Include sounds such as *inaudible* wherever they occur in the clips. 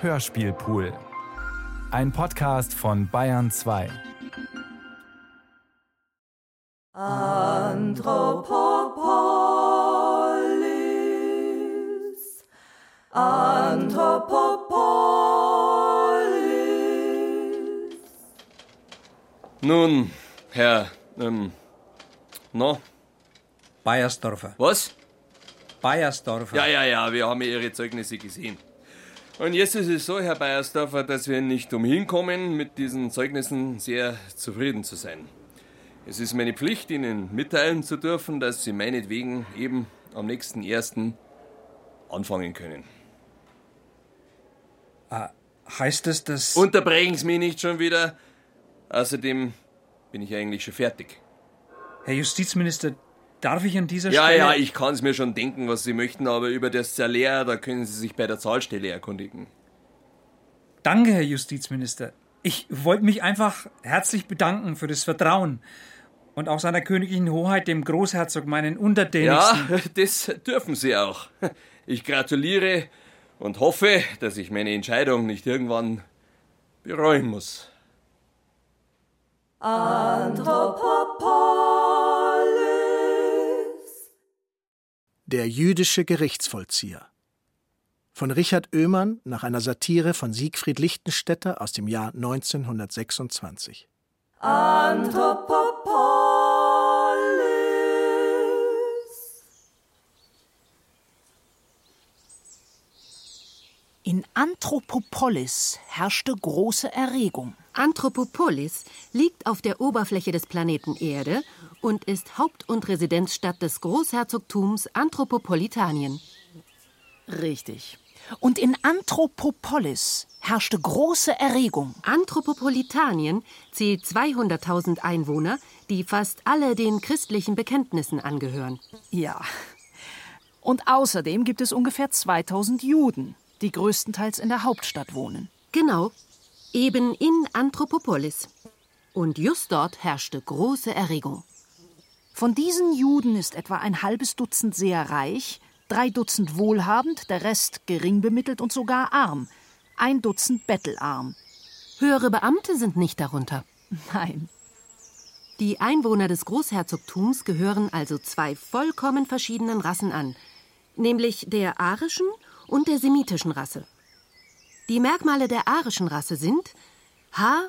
Hörspielpool. Ein Podcast von Bayern 2. Anthropopolis. Anthropopolis. Nun, Herr, ähm, no, Bayersdorfer. was? Bayersdorfer. Ja, ja, ja, wir haben ja Ihre Zeugnisse gesehen. Und jetzt ist es so, Herr Beiersdorfer, dass wir nicht umhin kommen, mit diesen Zeugnissen sehr zufrieden zu sein. Es ist meine Pflicht, Ihnen mitteilen zu dürfen, dass Sie meinetwegen eben am nächsten ersten anfangen können. Heißt es, dass. Unterbrechen Sie mich nicht schon wieder. Außerdem bin ich eigentlich schon fertig. Herr Justizminister, darf ich an dieser Ja, Stelle. ja, ich kann es mir schon denken, was Sie möchten, aber über das Salär, da können Sie sich bei der Zahlstelle erkundigen. Danke, Herr Justizminister. Ich wollte mich einfach herzlich bedanken für das Vertrauen und auch seiner königlichen Hoheit, dem Großherzog, meinen Ja, Untertänigsten. *laughs* das dürfen Sie auch. Ich gratuliere und hoffe, dass ich meine Entscheidung nicht irgendwann bereuen muss. Anthropopolis. Der jüdische Gerichtsvollzieher. Von Richard Oehmann nach einer Satire von Siegfried Lichtenstädter aus dem Jahr 1926. Anthropopolis. In Anthropopolis herrschte große Erregung. Anthropopolis liegt auf der Oberfläche des Planeten Erde und ist Haupt- und Residenzstadt des Großherzogtums Anthropopolitanien. Richtig. Und in Anthropopolis herrschte große Erregung. Anthropopolitanien zählt 200.000 Einwohner, die fast alle den christlichen Bekenntnissen angehören. Ja. Und außerdem gibt es ungefähr 2000 Juden, die größtenteils in der Hauptstadt wohnen. Genau, eben in Anthropopolis. Und just dort herrschte große Erregung. Von diesen Juden ist etwa ein halbes Dutzend sehr reich, drei Dutzend wohlhabend, der Rest gering bemittelt und sogar arm. Ein Dutzend bettelarm. Höhere Beamte sind nicht darunter. Nein. Die Einwohner des Großherzogtums gehören also zwei vollkommen verschiedenen Rassen an, nämlich der arischen und der semitischen Rasse. Die Merkmale der arischen Rasse sind Haar,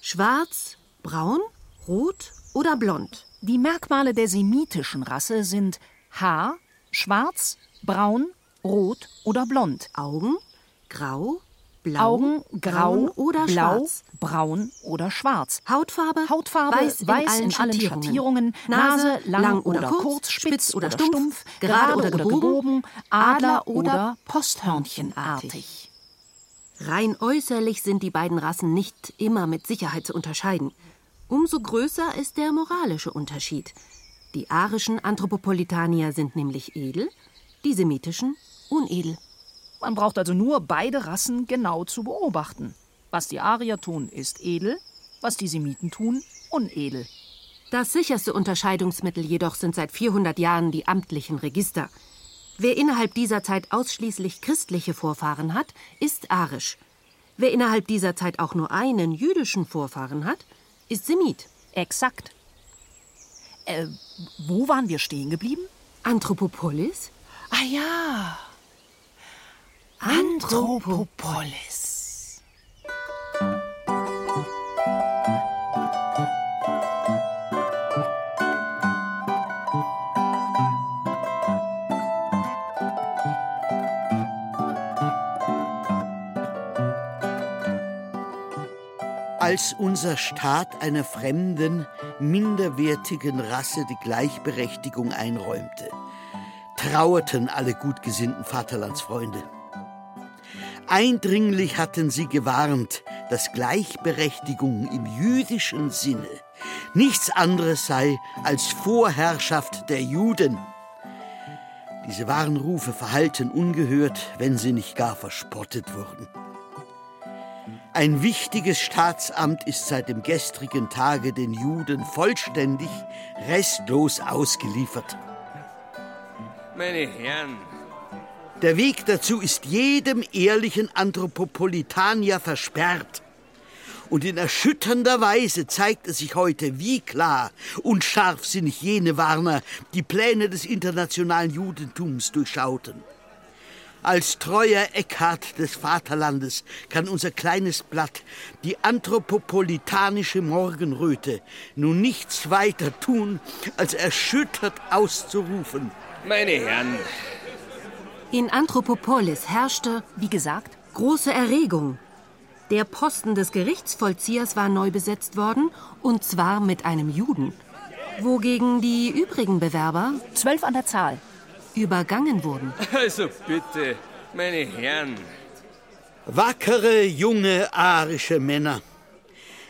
schwarz, braun, rot oder blond. Die Merkmale der semitischen Rasse sind Haar, schwarz, braun, rot oder blond. Augen, grau, blau, Augen grau braun oder blau, schwarz. braun oder schwarz. Hautfarbe, Hautfarbe weiß, in, allen, Schattierungen. Nase lang, oder, kurz, spitz oder stumpf, gerade oder gebogen, Adler oder posthörnchenartig. Rein äußerlich sind die beiden Rassen nicht immer mit Sicherheit zu unterscheiden. Umso größer ist der moralische Unterschied. Die arischen Anthropopolitanier sind nämlich edel, die semitischen unedel. Man braucht also nur beide Rassen genau zu beobachten. Was die Arier tun, ist edel, was die Semiten tun, unedel. Das sicherste Unterscheidungsmittel jedoch sind seit 400 Jahren die amtlichen Register. Wer innerhalb dieser Zeit ausschließlich christliche Vorfahren hat, ist arisch. Wer innerhalb dieser Zeit auch nur einen jüdischen Vorfahren hat, ist Semit. Exakt. Äh, wo waren wir stehen geblieben? Anthropopolis? Ah ja. Anthropopolis. Als unser Staat einer fremden, minderwertigen Rasse die Gleichberechtigung einräumte, trauerten alle gutgesinnten Vaterlandsfreunde. Eindringlich hatten sie gewarnt, dass Gleichberechtigung im jüdischen Sinne nichts anderes sei als Vorherrschaft der Juden. Diese Warnrufe verhallten ungehört, wenn sie nicht gar verspottet wurden. Ein wichtiges Staatsamt ist seit dem gestrigen Tage den Juden vollständig, restlos ausgeliefert. Meine Herren, Der Weg dazu ist jedem ehrlichen Anthropopolitanier versperrt. Und in erschütternder Weise zeigt es sich heute, wie klar und scharfsinnig jene Warner die Pläne des internationalen Judentums durchschauten. Als treuer Eckhart des Vaterlandes kann unser kleines Blatt, die anthropopolitanische Morgenröte, nun nichts weiter tun, als erschüttert auszurufen. Meine Herren, In Anthropopolis herrschte, Wie gesagt, große Erregung. Der Posten des Gerichtsvollziehers war neu besetzt worden, und zwar mit einem Juden. Wogegen die übrigen Bewerber zwölf an der Zahl. Übergangen wurden. also bitte, meine Herren, Wackere, junge, arische Männer.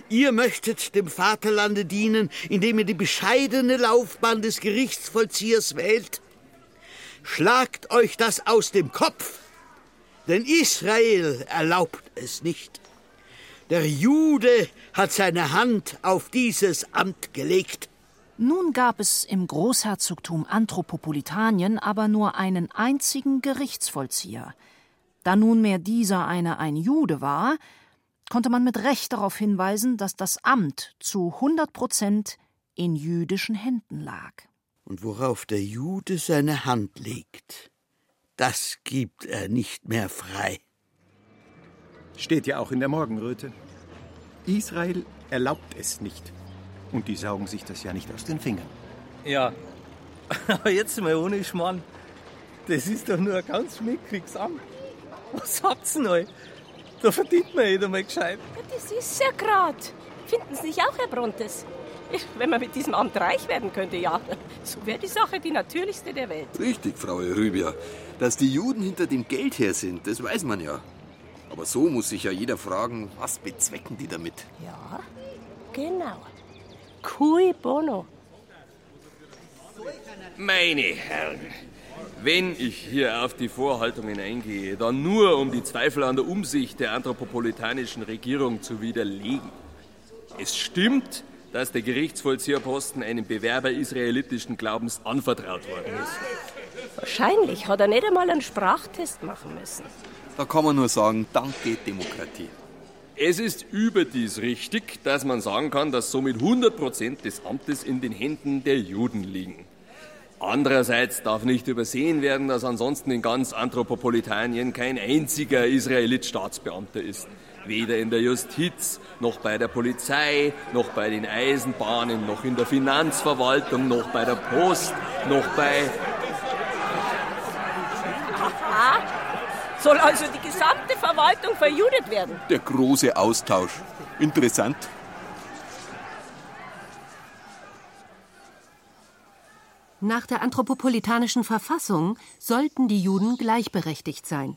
Ihr möchtet dem Vaterlande dienen, indem ihr die bescheidene Laufbahn des Gerichtsvollziehers wählt? Schlagt euch das aus dem Kopf, denn Israel erlaubt es nicht. Der Jude hat seine Hand auf dieses Amt gelegt. Nun gab es im Großherzogtum Anthropopolitanien aber nur einen einzigen Gerichtsvollzieher. Da nunmehr dieser eine ein Jude war, konnte man mit Recht darauf hinweisen, dass das Amt zu 100 Prozent in jüdischen Händen lag. Und worauf der Jude seine Hand legt, das gibt er nicht mehr frei. Steht ja auch in der Morgenröte. Israel erlaubt es nicht. Und die saugen sich das ja nicht aus den Fingern. Ja, *laughs* aber jetzt mal ohne Schmarrn. Das ist doch nur ein ganz mickriges Amt. Was habt's denn euch? Da verdient man jeder mal gescheit. Das ist ja grad. Finden Sie nicht auch, Herr Brontes? Wenn man mit diesem Amt reich werden könnte, ja. So wäre die Sache die natürlichste der Welt. Richtig, Frau Rübia. Dass die Juden hinter dem Geld her sind, das weiß man ja. Aber so muss sich ja jeder fragen, was bezwecken die damit? Ja, genau. Cui bono. meine Herren, wenn ich hier auf die Vorhaltungen eingehe, dann nur um die Zweifel an der Umsicht der anthropopolitanischen Regierung zu widerlegen. Es stimmt, dass der Gerichtsvollzieherposten einem Bewerber israelitischen Glaubens anvertraut worden ist. Wahrscheinlich hat er nicht einmal einen Sprachtest machen müssen. Da kann man nur sagen, danke Demokratie. Es ist überdies richtig, dass man sagen kann, dass somit 100% des Amtes in den Händen der Juden liegen. Andererseits darf nicht übersehen werden, dass ansonsten in ganz Anthropopolitanien kein einziger Israelit Staatsbeamter ist. Weder in der Justiz, noch bei der Polizei, noch bei den Eisenbahnen, noch in der Finanzverwaltung, noch bei der Post, noch bei... Aha. Soll also die gesamte Verwaltung verjudet werden? Der große Austausch. Interessant. Nach der anthropopolitanischen Verfassung sollten die Juden gleichberechtigt sein.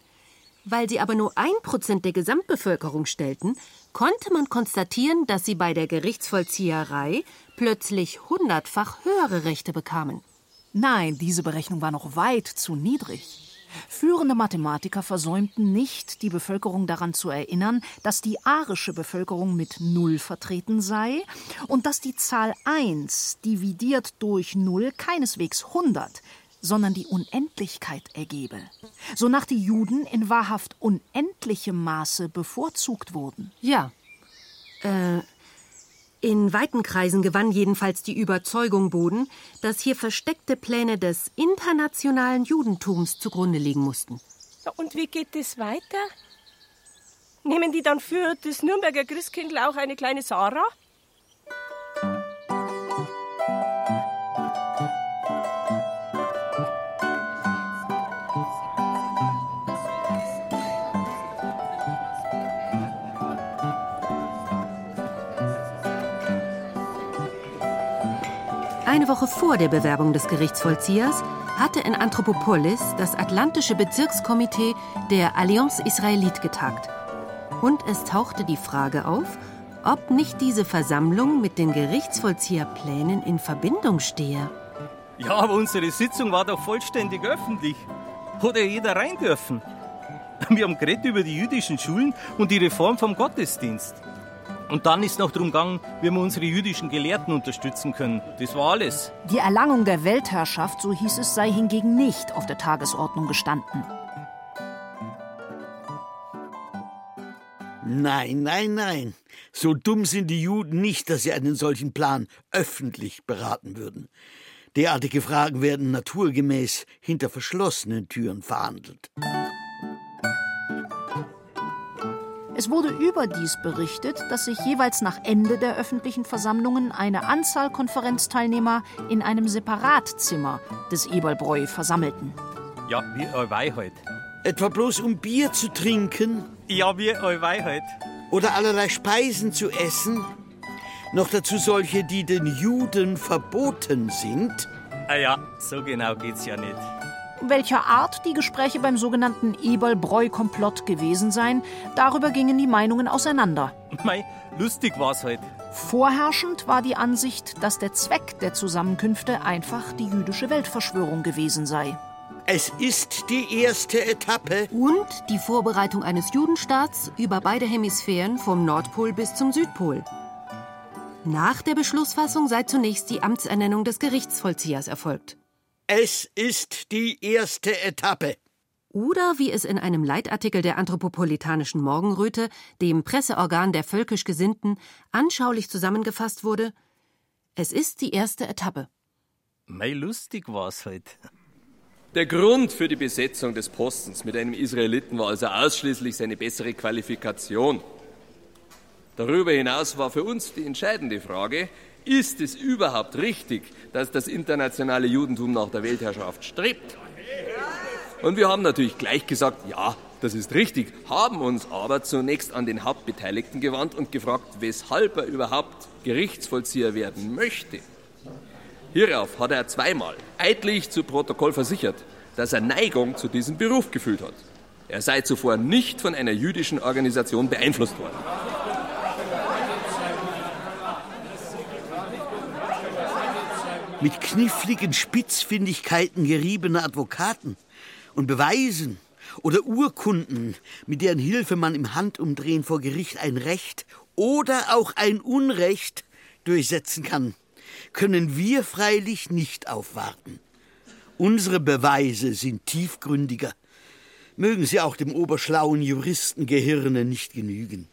Weil sie aber nur ein Prozent der Gesamtbevölkerung stellten, konnte man konstatieren, dass sie bei der Gerichtsvollzieherei plötzlich hundertfach höhere Rechte bekamen. Nein, diese Berechnung war noch weit zu niedrig. Führende Mathematiker versäumten nicht, die Bevölkerung daran zu erinnern, dass die arische Bevölkerung mit Null vertreten sei und dass die Zahl 1 dividiert durch Null keineswegs 100, sondern die Unendlichkeit ergebe, sonach die Juden in wahrhaft unendlichem Maße bevorzugt wurden. Ja. Äh, in weiten Kreisen gewann jedenfalls die Überzeugung Boden, dass hier versteckte Pläne des internationalen Judentums zugrunde liegen mussten. Und wie geht es weiter? Nehmen die dann für das Nürnberger Christkindl auch eine kleine Sarah? Eine Woche vor der Bewerbung des Gerichtsvollziehers hatte in Anthropopolis das Atlantische Bezirkskomitee der Allianz Israelite getagt. Und es tauchte die Frage auf, ob nicht diese Versammlung mit den Gerichtsvollzieherplänen in Verbindung stehe. Ja, aber unsere Sitzung war doch vollständig öffentlich. Ja jeder rein dürfen. Wir haben geredet über die jüdischen Schulen und die Reform vom Gottesdienst. Und dann ist noch darum gegangen, wie wir unsere jüdischen Gelehrten unterstützen können. Das war alles. Die Erlangung der Weltherrschaft, so hieß es, sei hingegen nicht auf der Tagesordnung gestanden. Nein, nein, nein. So dumm sind die Juden nicht, dass sie einen solchen Plan öffentlich beraten würden. Derartige Fragen werden naturgemäß hinter verschlossenen Türen verhandelt. Es wurde überdies berichtet, dass sich jeweils nach Ende der öffentlichen Versammlungen eine Anzahl Konferenzteilnehmer in einem Separatzimmer des Eberlbräu versammelten. Ja, wie Euwei halt. Etwa bloß um Bier zu trinken? Ja, wie Euwei halt. Oder allerlei Speisen zu essen? Noch dazu solche, die den Juden verboten sind? Ah ja, so genau geht's ja nicht. Welcher Art die Gespräche beim sogenannten Eberl-Breu-Komplott gewesen seien, darüber gingen die Meinungen auseinander. Mei, lustig war's halt. Vorherrschend war die Ansicht, dass der Zweck der Zusammenkünfte einfach die jüdische Weltverschwörung gewesen sei. Es ist die erste Etappe. Und die Vorbereitung eines Judenstaats über beide Hemisphären vom Nordpol bis zum Südpol. Nach der Beschlussfassung sei zunächst die Amtsernennung des Gerichtsvollziehers erfolgt. Es ist die erste Etappe. Oder wie es in einem Leitartikel der Anthropopolitanischen Morgenröte, dem Presseorgan der völkisch Gesinnten, anschaulich zusammengefasst wurde: Es ist die erste Etappe. Mei, lustig war's halt. Der Grund für die Besetzung des Postens mit einem Israeliten war also ausschließlich seine bessere Qualifikation. Darüber hinaus war für uns die entscheidende Frage, ist es überhaupt richtig, dass das internationale Judentum nach der Weltherrschaft strebt? Und wir haben natürlich gleich gesagt, ja, das ist richtig, haben uns aber zunächst an den Hauptbeteiligten gewandt und gefragt, weshalb er überhaupt Gerichtsvollzieher werden möchte. Hierauf hat er zweimal eidlich zu Protokoll versichert, dass er Neigung zu diesem Beruf gefühlt hat. Er sei zuvor nicht von einer jüdischen Organisation beeinflusst worden. Mit kniffligen Spitzfindigkeiten geriebener Advokaten und Beweisen oder Urkunden, mit deren Hilfe man im Handumdrehen vor Gericht ein Recht oder auch ein Unrecht durchsetzen kann, können wir freilich nicht aufwarten. Unsere Beweise sind tiefgründiger, mögen sie auch dem oberschlauen Juristengehirne nicht genügen.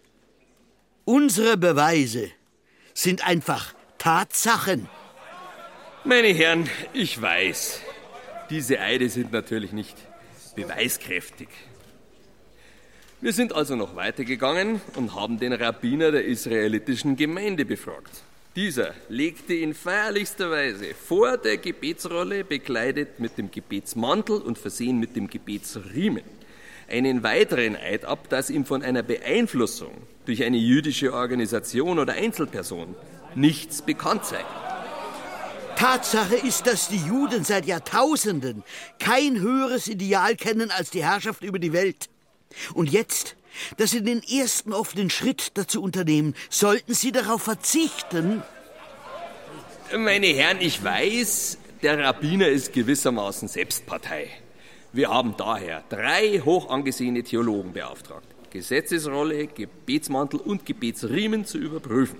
Unsere Beweise sind einfach Tatsachen. Meine Herren, ich weiß, diese Eide sind natürlich nicht beweiskräftig. Wir sind also noch weitergegangen und haben den Rabbiner der israelitischen Gemeinde befragt. Dieser legte in feierlichster Weise vor der Gebetsrolle, bekleidet mit dem Gebetsmantel und versehen mit dem Gebetsriemen, einen weiteren Eid ab, dass ihm von einer Beeinflussung durch eine jüdische Organisation oder Einzelperson nichts bekannt sei. Tatsache ist, dass die Juden seit Jahrtausenden kein höheres Ideal kennen als die Herrschaft über die Welt. Und jetzt, dass sie den ersten offenen Schritt dazu unternehmen, sollten sie darauf verzichten? Meine Herren, ich weiß, der Rabbiner ist gewissermaßen Selbstpartei. Wir haben daher drei hoch angesehene Theologen beauftragt, Gesetzesrolle, Gebetsmantel und Gebetsriemen zu überprüfen.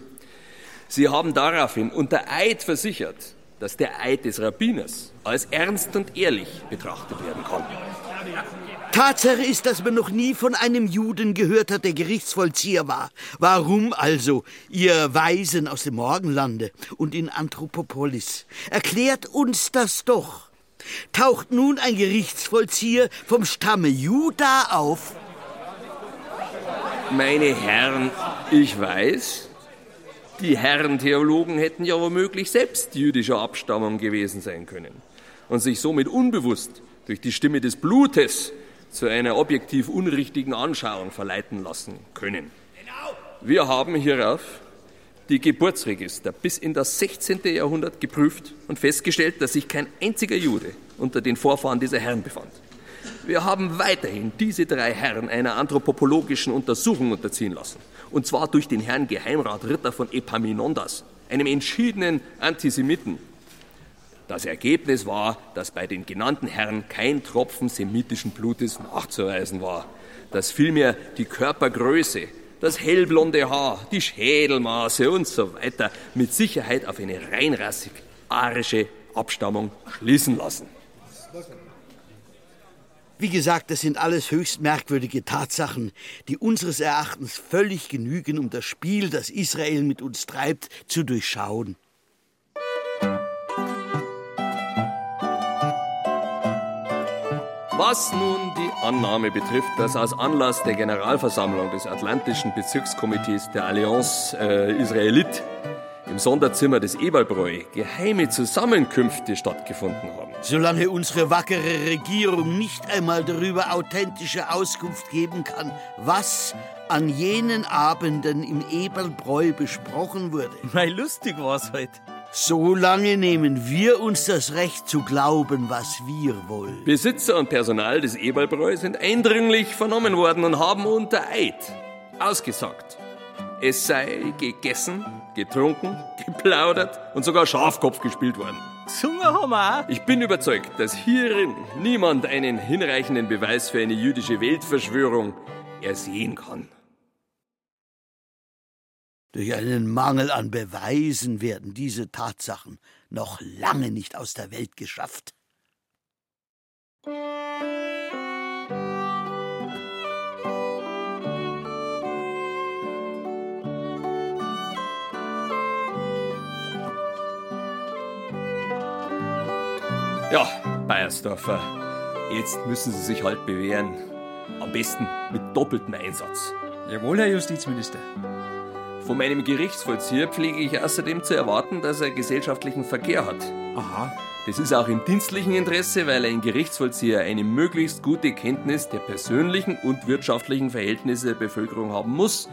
Sie haben daraufhin unter Eid versichert, dass der Eid des Rabbiners als ernst und ehrlich betrachtet werden kann. Tatsache ist, dass man noch nie von einem Juden gehört hat, der Gerichtsvollzieher war. Warum also, ihr Weisen aus dem Morgenlande und in Anthropopolis? Erklärt uns das doch. Taucht nun ein Gerichtsvollzieher vom Stamme Juda auf? Meine Herren, ich weiß, die Herren Theologen hätten ja womöglich selbst jüdischer Abstammung gewesen sein können und sich somit unbewusst durch die Stimme des Blutes zu einer objektiv unrichtigen Anschauung verleiten lassen können. Wir haben hierauf die Geburtsregister bis in das 16. Jahrhundert geprüft und festgestellt, dass sich kein einziger Jude unter den Vorfahren dieser Herren befand. Wir haben weiterhin diese drei Herren einer anthropologischen Untersuchung unterziehen lassen. Und zwar durch den Herrn Geheimrat Ritter von Epaminondas, einem entschiedenen Antisemiten. Das Ergebnis war, dass bei den genannten Herren kein Tropfen semitischen Blutes nachzuweisen war, dass vielmehr die Körpergröße, das hellblonde Haar, die Schädelmaße und so weiter mit Sicherheit auf eine reinrassig arische Abstammung schließen lassen. Wie gesagt, das sind alles höchst merkwürdige Tatsachen, die unseres Erachtens völlig genügen, um das Spiel, das Israel mit uns treibt, zu durchschauen. Was nun die Annahme betrifft, dass aus Anlass der Generalversammlung des Atlantischen Bezirkskomitees der Allianz äh, Israelite im Sonderzimmer des Eberlbräu geheime Zusammenkünfte stattgefunden haben. Solange unsere wackere Regierung nicht einmal darüber authentische Auskunft geben kann, was an jenen Abenden im Eberlbräu besprochen wurde. Mei, lustig war's halt. Solange nehmen wir uns das Recht zu glauben, was wir wollen. Besitzer und Personal des Eberlbräu sind eindringlich vernommen worden und haben unter Eid ausgesagt. Es sei gegessen, getrunken, geplaudert und sogar Schafkopf gespielt worden. Gesungen haben wir auch. Ich bin überzeugt, dass hierin niemand einen hinreichenden Beweis für eine jüdische Weltverschwörung ersehen kann. Durch einen Mangel an Beweisen werden diese Tatsachen noch lange nicht aus der Welt geschafft. Ja, Bayersdorfer, jetzt müssen Sie sich halt bewähren. Am besten mit doppeltem Einsatz. Jawohl, Herr Justizminister. Von meinem Gerichtsvollzieher pflege ich außerdem zu erwarten, dass er gesellschaftlichen Verkehr hat. Aha. Das ist auch im dienstlichen Interesse, weil ein Gerichtsvollzieher eine möglichst gute Kenntnis der persönlichen und wirtschaftlichen Verhältnisse der Bevölkerung haben muss,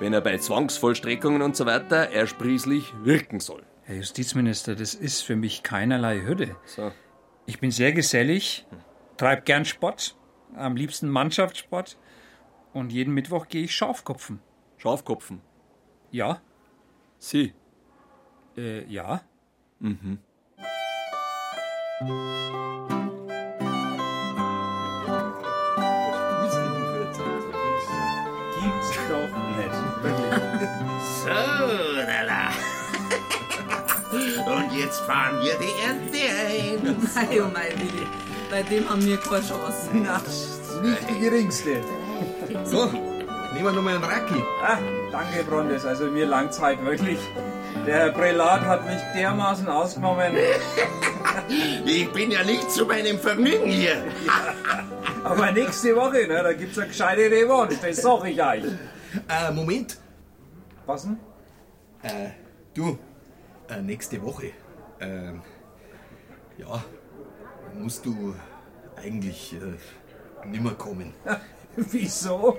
wenn er bei Zwangsvollstreckungen und so weiter ersprießlich wirken soll. Herr Justizminister, das ist für mich keinerlei Hürde. So. Ich bin sehr gesellig, treib gern Sport, am liebsten Mannschaftssport und jeden Mittwoch gehe ich Schafkopfen. Schafkopfen? Ja? Sie? Äh, ja. Mhm. Gibt's doch jetzt fahren wir die Ernte ein. *laughs* Mei, oh mei, Willi. Bei dem haben wir keine Chance. Na, Nicht die geringste. So, nehmen wir nochmal einen Racki. Ah, danke, Brondes. Also mir langt's halt wirklich. Der Herr Prälat hat mich dermaßen ausgenommen. *laughs* Ich bin ja nicht zu meinem Vergnügen hier. *laughs* Aber nächste Woche, ne, da gibt's eine gescheite Revanche, das sag ich euch. Äh, Moment. Was denn? Äh, du, äh, nächste Woche. Ähm, ja, musst du eigentlich äh, nimmer kommen. *laughs* Wieso?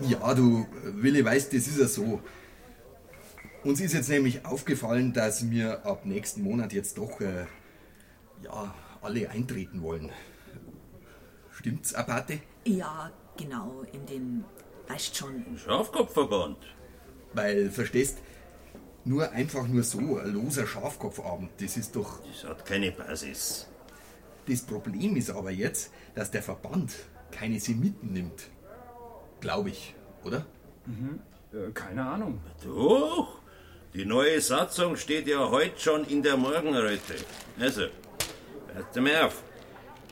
Ja, du, Willi, weißt, das ist ja so. Uns ist jetzt nämlich aufgefallen, dass wir ab nächsten Monat jetzt doch, äh, ja, alle eintreten wollen. Stimmt's, Abate? Ja, genau, in den, weißt schon. Schafkopfverband. Weil, verstehst, nur einfach nur so, ein loser Schafkopfabend, das ist doch. Das hat keine Basis. Das Problem ist aber jetzt, dass der Verband keine Semiten nimmt. Glaube ich, oder? Mhm. Äh, keine Ahnung. Doch. Die neue Satzung steht ja heute schon in der Morgenröte. Also, passt mal auf.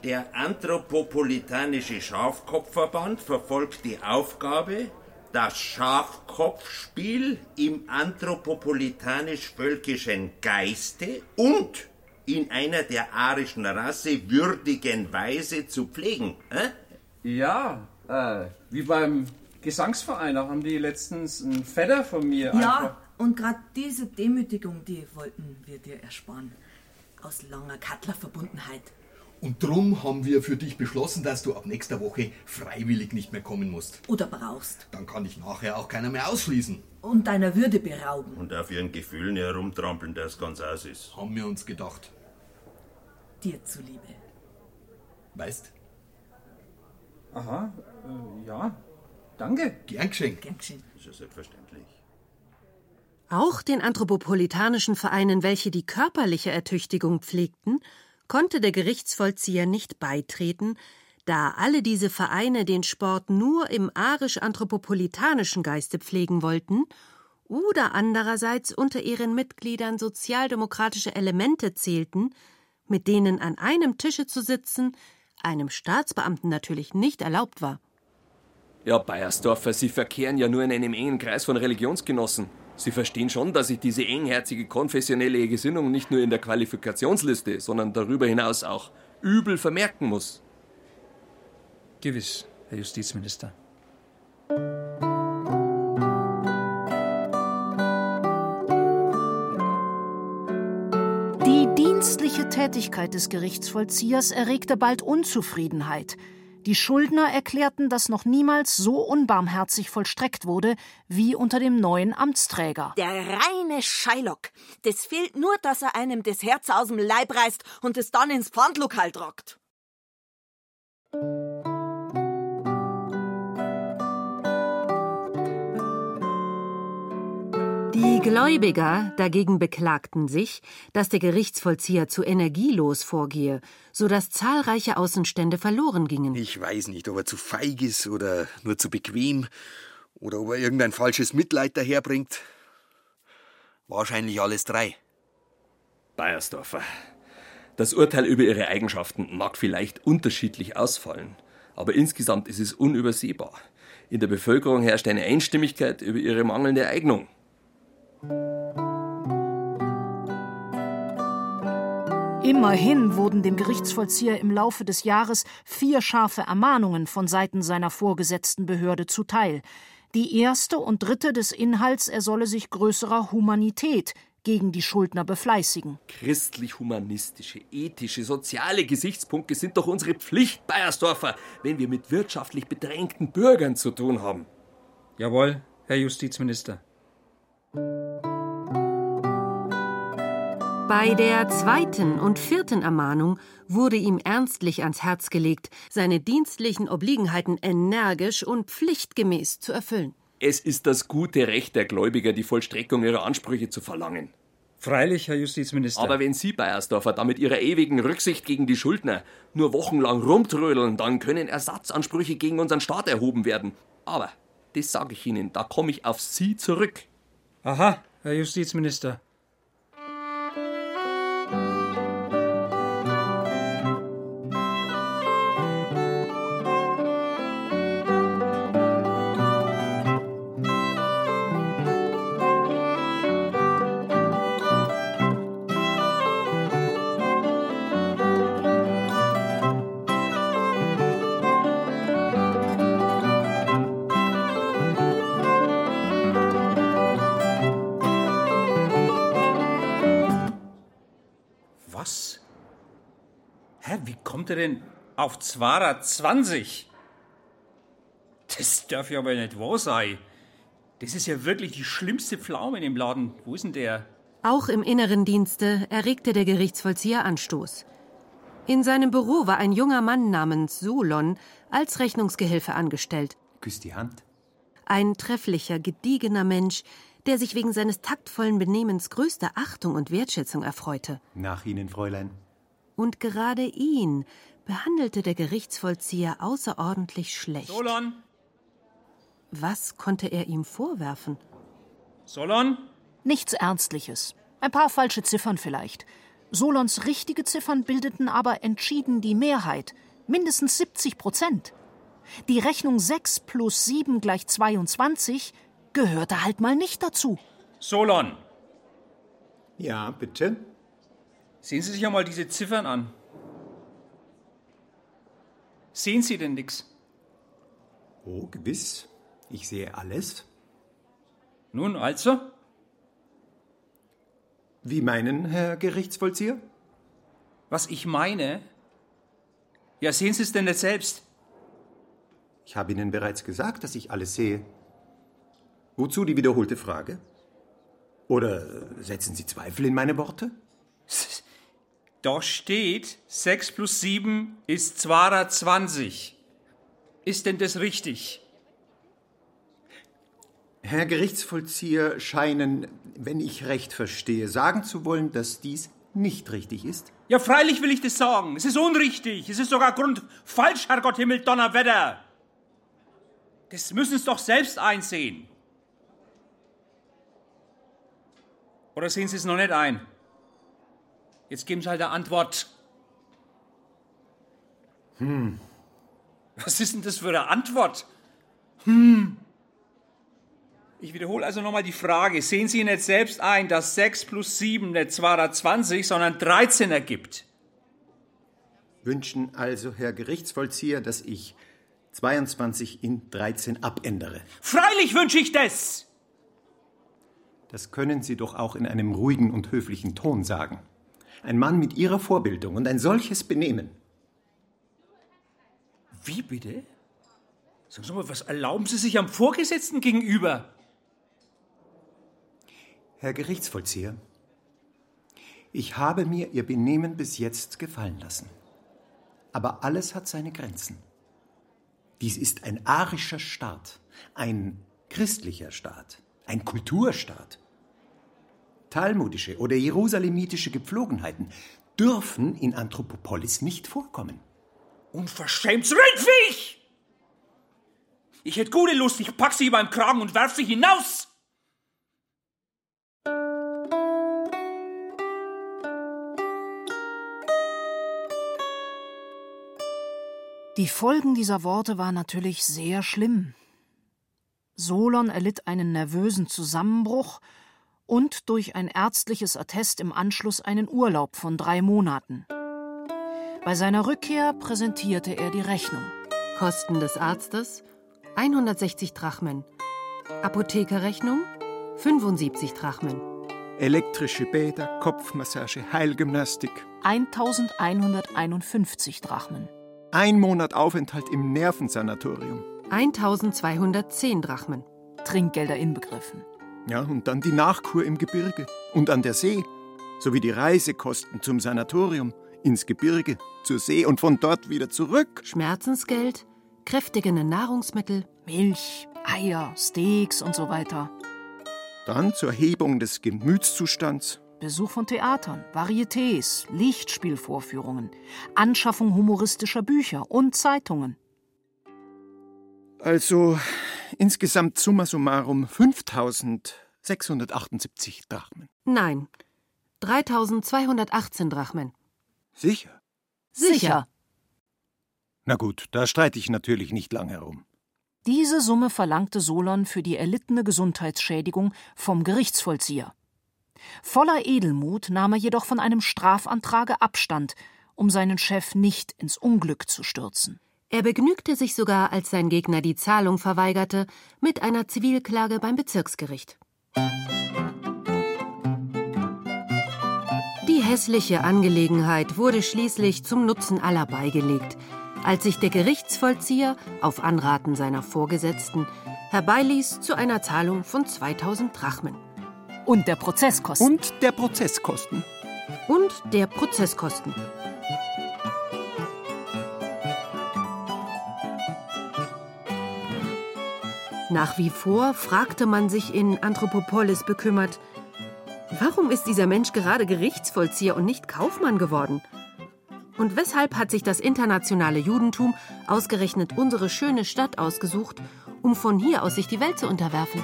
Der Anthropopolitanische Schafkopfverband verfolgt die Aufgabe, das Schafkopfspiel im anthropopolitanisch-völkischen Geiste und in einer der arischen Rasse würdigen Weise zu pflegen. Hä? Ja, äh, wie beim Gesangsverein, da haben die letztens einen Vetter von mir einfach... Ja, und gerade diese Demütigung, die wollten wir dir ersparen. Aus langer Kattlerverbundenheit. Und drum haben wir für dich beschlossen, dass du ab nächster Woche freiwillig nicht mehr kommen musst. Oder brauchst. Dann kann dich nachher auch keiner mehr ausschließen. Und deiner Würde berauben. Und auf ihren Gefühlen herumtrampeln, dass ganz aus ist. Haben wir uns gedacht. Dir zuliebe. Weißt? Aha, äh, ja. Danke. Gern geschenkt. Gern geschenkt. Das ist ja selbstverständlich. Auch den anthropopolitanischen Vereinen, welche die körperliche Ertüchtigung pflegten, konnte der Gerichtsvollzieher nicht beitreten, da alle diese Vereine den Sport nur im arisch-anthropopolitanischen Geiste pflegen wollten oder andererseits unter ihren Mitgliedern sozialdemokratische Elemente zählten, mit denen an einem Tische zu sitzen einem Staatsbeamten natürlich nicht erlaubt war. Ja, Bayersdorfer, Sie verkehren ja nur in einem engen Kreis von Religionsgenossen. Sie verstehen schon, dass ich diese engherzige konfessionelle Gesinnung nicht nur in der Qualifikationsliste, sondern darüber hinaus auch übel vermerken muss. Gewiss, Herr Justizminister. Die dienstliche Tätigkeit des Gerichtsvollziehers erregte bald Unzufriedenheit. Die Schuldner erklärten, dass noch niemals so unbarmherzig vollstreckt wurde wie unter dem neuen Amtsträger. Der reine Shylock. Das fehlt nur, dass er einem das Herz aus dem Leib reißt und es dann ins Pfandlokal tragt. Die Gläubiger dagegen beklagten sich, dass der Gerichtsvollzieher zu energielos vorgehe, so dass zahlreiche Außenstände verloren gingen. Ich weiß nicht, ob er zu feig ist oder nur zu bequem oder ob er irgendein falsches Mitleid daherbringt. Wahrscheinlich alles drei. Bayersdorfer, das Urteil über Ihre Eigenschaften mag vielleicht unterschiedlich ausfallen, aber insgesamt ist es unübersehbar. In der Bevölkerung herrscht eine Einstimmigkeit über Ihre mangelnde Eignung. Immerhin wurden dem Gerichtsvollzieher im Laufe des Jahres vier scharfe Ermahnungen von Seiten seiner vorgesetzten Behörde zuteil. Die erste und dritte des Inhalts, er solle sich größerer Humanität gegen die Schuldner befleißigen. Christlich-humanistische, ethische, soziale Gesichtspunkte sind doch unsere Pflicht, Bayersdorfer, wenn wir mit wirtschaftlich bedrängten Bürgern zu tun haben. Jawohl, Herr Justizminister. Bei der zweiten und vierten Ermahnung wurde ihm ernstlich ans Herz gelegt, seine dienstlichen Obliegenheiten energisch und pflichtgemäß zu erfüllen. Es ist das gute Recht der Gläubiger, die Vollstreckung ihrer Ansprüche zu verlangen. Freilich, Herr Justizminister. Aber wenn Sie, Bayersdorfer, da mit Ihrer ewigen Rücksicht gegen die Schuldner nur wochenlang rumtrödeln, dann können Ersatzansprüche gegen unseren Staat erhoben werden. Aber, das sage ich Ihnen, da komme ich auf Sie zurück. Aha, uh, Herr Justizminister. Denn auf 220? Das darf ja aber nicht wahr sein. Das ist ja wirklich die schlimmste Pflaume in dem Laden. Wo ist denn der? Auch im inneren Dienste erregte der Gerichtsvollzieher Anstoß. In seinem Büro war ein junger Mann namens Solon als Rechnungsgehilfe angestellt. Küss die Hand. Ein trefflicher, gediegener Mensch, der sich wegen seines taktvollen Benehmens größter Achtung und Wertschätzung erfreute. Nach Ihnen, Fräulein. Und gerade ihn behandelte der Gerichtsvollzieher außerordentlich schlecht. Solon! Was konnte er ihm vorwerfen? Solon? Nichts Ernstliches. Ein paar falsche Ziffern vielleicht. Solons richtige Ziffern bildeten aber entschieden die Mehrheit. Mindestens 70 Prozent. Die Rechnung 6 plus 7 gleich 22 gehörte halt mal nicht dazu. Solon! Ja, bitte? Sehen Sie sich einmal diese Ziffern an. Sehen Sie denn nix? Oh, gewiss. Ich sehe alles. Nun, also? Wie meinen, Herr Gerichtsvollzieher? Was ich meine? Ja, sehen Sie es denn nicht selbst? Ich habe Ihnen bereits gesagt, dass ich alles sehe. Wozu die wiederholte Frage? Oder setzen Sie Zweifel in meine Worte? Da steht, 6 plus 7 ist 220. Ist denn das richtig? Herr Gerichtsvollzieher scheinen, wenn ich recht verstehe, sagen zu wollen, dass dies nicht richtig ist. Ja, freilich will ich das sagen. Es ist unrichtig. Es ist sogar grundfalsch, Herrgott Himmel, Donnerwetter. Das müssen Sie doch selbst einsehen. Oder sehen Sie es noch nicht ein? Jetzt geben Sie halt eine Antwort. Hm. Was ist denn das für eine Antwort? Hm. Ich wiederhole also nochmal die Frage. Sehen Sie nicht selbst ein, dass 6 plus 7 nicht 220, sondern 13 ergibt? Wünschen also, Herr Gerichtsvollzieher, dass ich 22 in 13 abändere? Freilich wünsche ich das! Das können Sie doch auch in einem ruhigen und höflichen Ton sagen. Ein Mann mit Ihrer Vorbildung und ein solches Benehmen. Wie bitte? Sagen Sie mal, was erlauben Sie sich am Vorgesetzten gegenüber? Herr Gerichtsvollzieher, ich habe mir Ihr Benehmen bis jetzt gefallen lassen. Aber alles hat seine Grenzen. Dies ist ein arischer Staat, ein christlicher Staat, ein Kulturstaat. Talmudische oder jerusalemitische Gepflogenheiten dürfen in Anthropopolis nicht vorkommen. Unverschämtes Rindviech! Ich hätte gute Lust, ich pack sie beim Kragen und werf sie hinaus! Die Folgen dieser Worte waren natürlich sehr schlimm. Solon erlitt einen nervösen Zusammenbruch und durch ein ärztliches Attest im Anschluss einen Urlaub von drei Monaten. Bei seiner Rückkehr präsentierte er die Rechnung. Kosten des Arztes 160 Drachmen. Apothekerrechnung 75 Drachmen. Elektrische Bäder, Kopfmassage, Heilgymnastik. 1151 Drachmen. Ein Monat Aufenthalt im Nervensanatorium. 1210 Drachmen. Trinkgelder inbegriffen. Ja, und dann die Nachkur im Gebirge und an der See, sowie die Reisekosten zum Sanatorium, ins Gebirge, zur See und von dort wieder zurück. Schmerzensgeld, kräftigende Nahrungsmittel, Milch, Eier, Steaks und so weiter. Dann zur Hebung des Gemütszustands. Besuch von Theatern, Varietés, Lichtspielvorführungen, Anschaffung humoristischer Bücher und Zeitungen. Also insgesamt summa summarum 5678 Drachmen. Nein, 3218 Drachmen. Sicher? Sicher. Na gut, da streite ich natürlich nicht lang herum. Diese Summe verlangte Solon für die erlittene Gesundheitsschädigung vom Gerichtsvollzieher. Voller Edelmut nahm er jedoch von einem Strafantrage Abstand, um seinen Chef nicht ins Unglück zu stürzen. Er begnügte sich sogar, als sein Gegner die Zahlung verweigerte, mit einer Zivilklage beim Bezirksgericht. Die hässliche Angelegenheit wurde schließlich zum Nutzen aller beigelegt, als sich der Gerichtsvollzieher auf Anraten seiner Vorgesetzten herbeiließ zu einer Zahlung von 2000 Drachmen. Und der Prozesskosten. Und der Prozesskosten. Und der Prozesskosten. Nach wie vor fragte man sich in Anthropopolis bekümmert, warum ist dieser Mensch gerade Gerichtsvollzieher und nicht Kaufmann geworden? Und weshalb hat sich das internationale Judentum ausgerechnet unsere schöne Stadt ausgesucht, um von hier aus sich die Welt zu unterwerfen?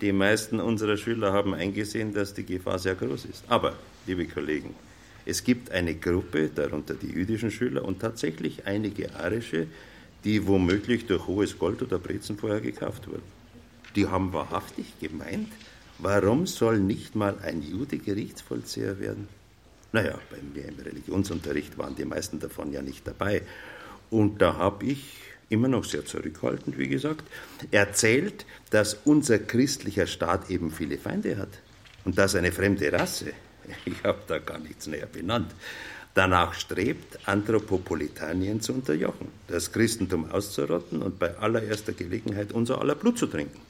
Die meisten unserer Schüler haben eingesehen, dass die Gefahr sehr groß ist. Aber, liebe Kollegen, es gibt eine Gruppe, darunter die jüdischen Schüler und tatsächlich einige arische, die womöglich durch hohes Gold oder Brezen vorher gekauft wurden. Die haben wahrhaftig gemeint, warum soll nicht mal ein Jude Gerichtsvollzieher werden? Naja, bei mir im Religionsunterricht waren die meisten davon ja nicht dabei. Und da habe ich immer noch sehr zurückhaltend, wie gesagt, erzählt, dass unser christlicher Staat eben viele Feinde hat. Und dass eine fremde Rasse, *laughs* ich habe da gar nichts näher benannt, danach strebt, Anthropopolitanien zu unterjochen, das Christentum auszurotten und bei allererster Gelegenheit unser aller Blut zu trinken.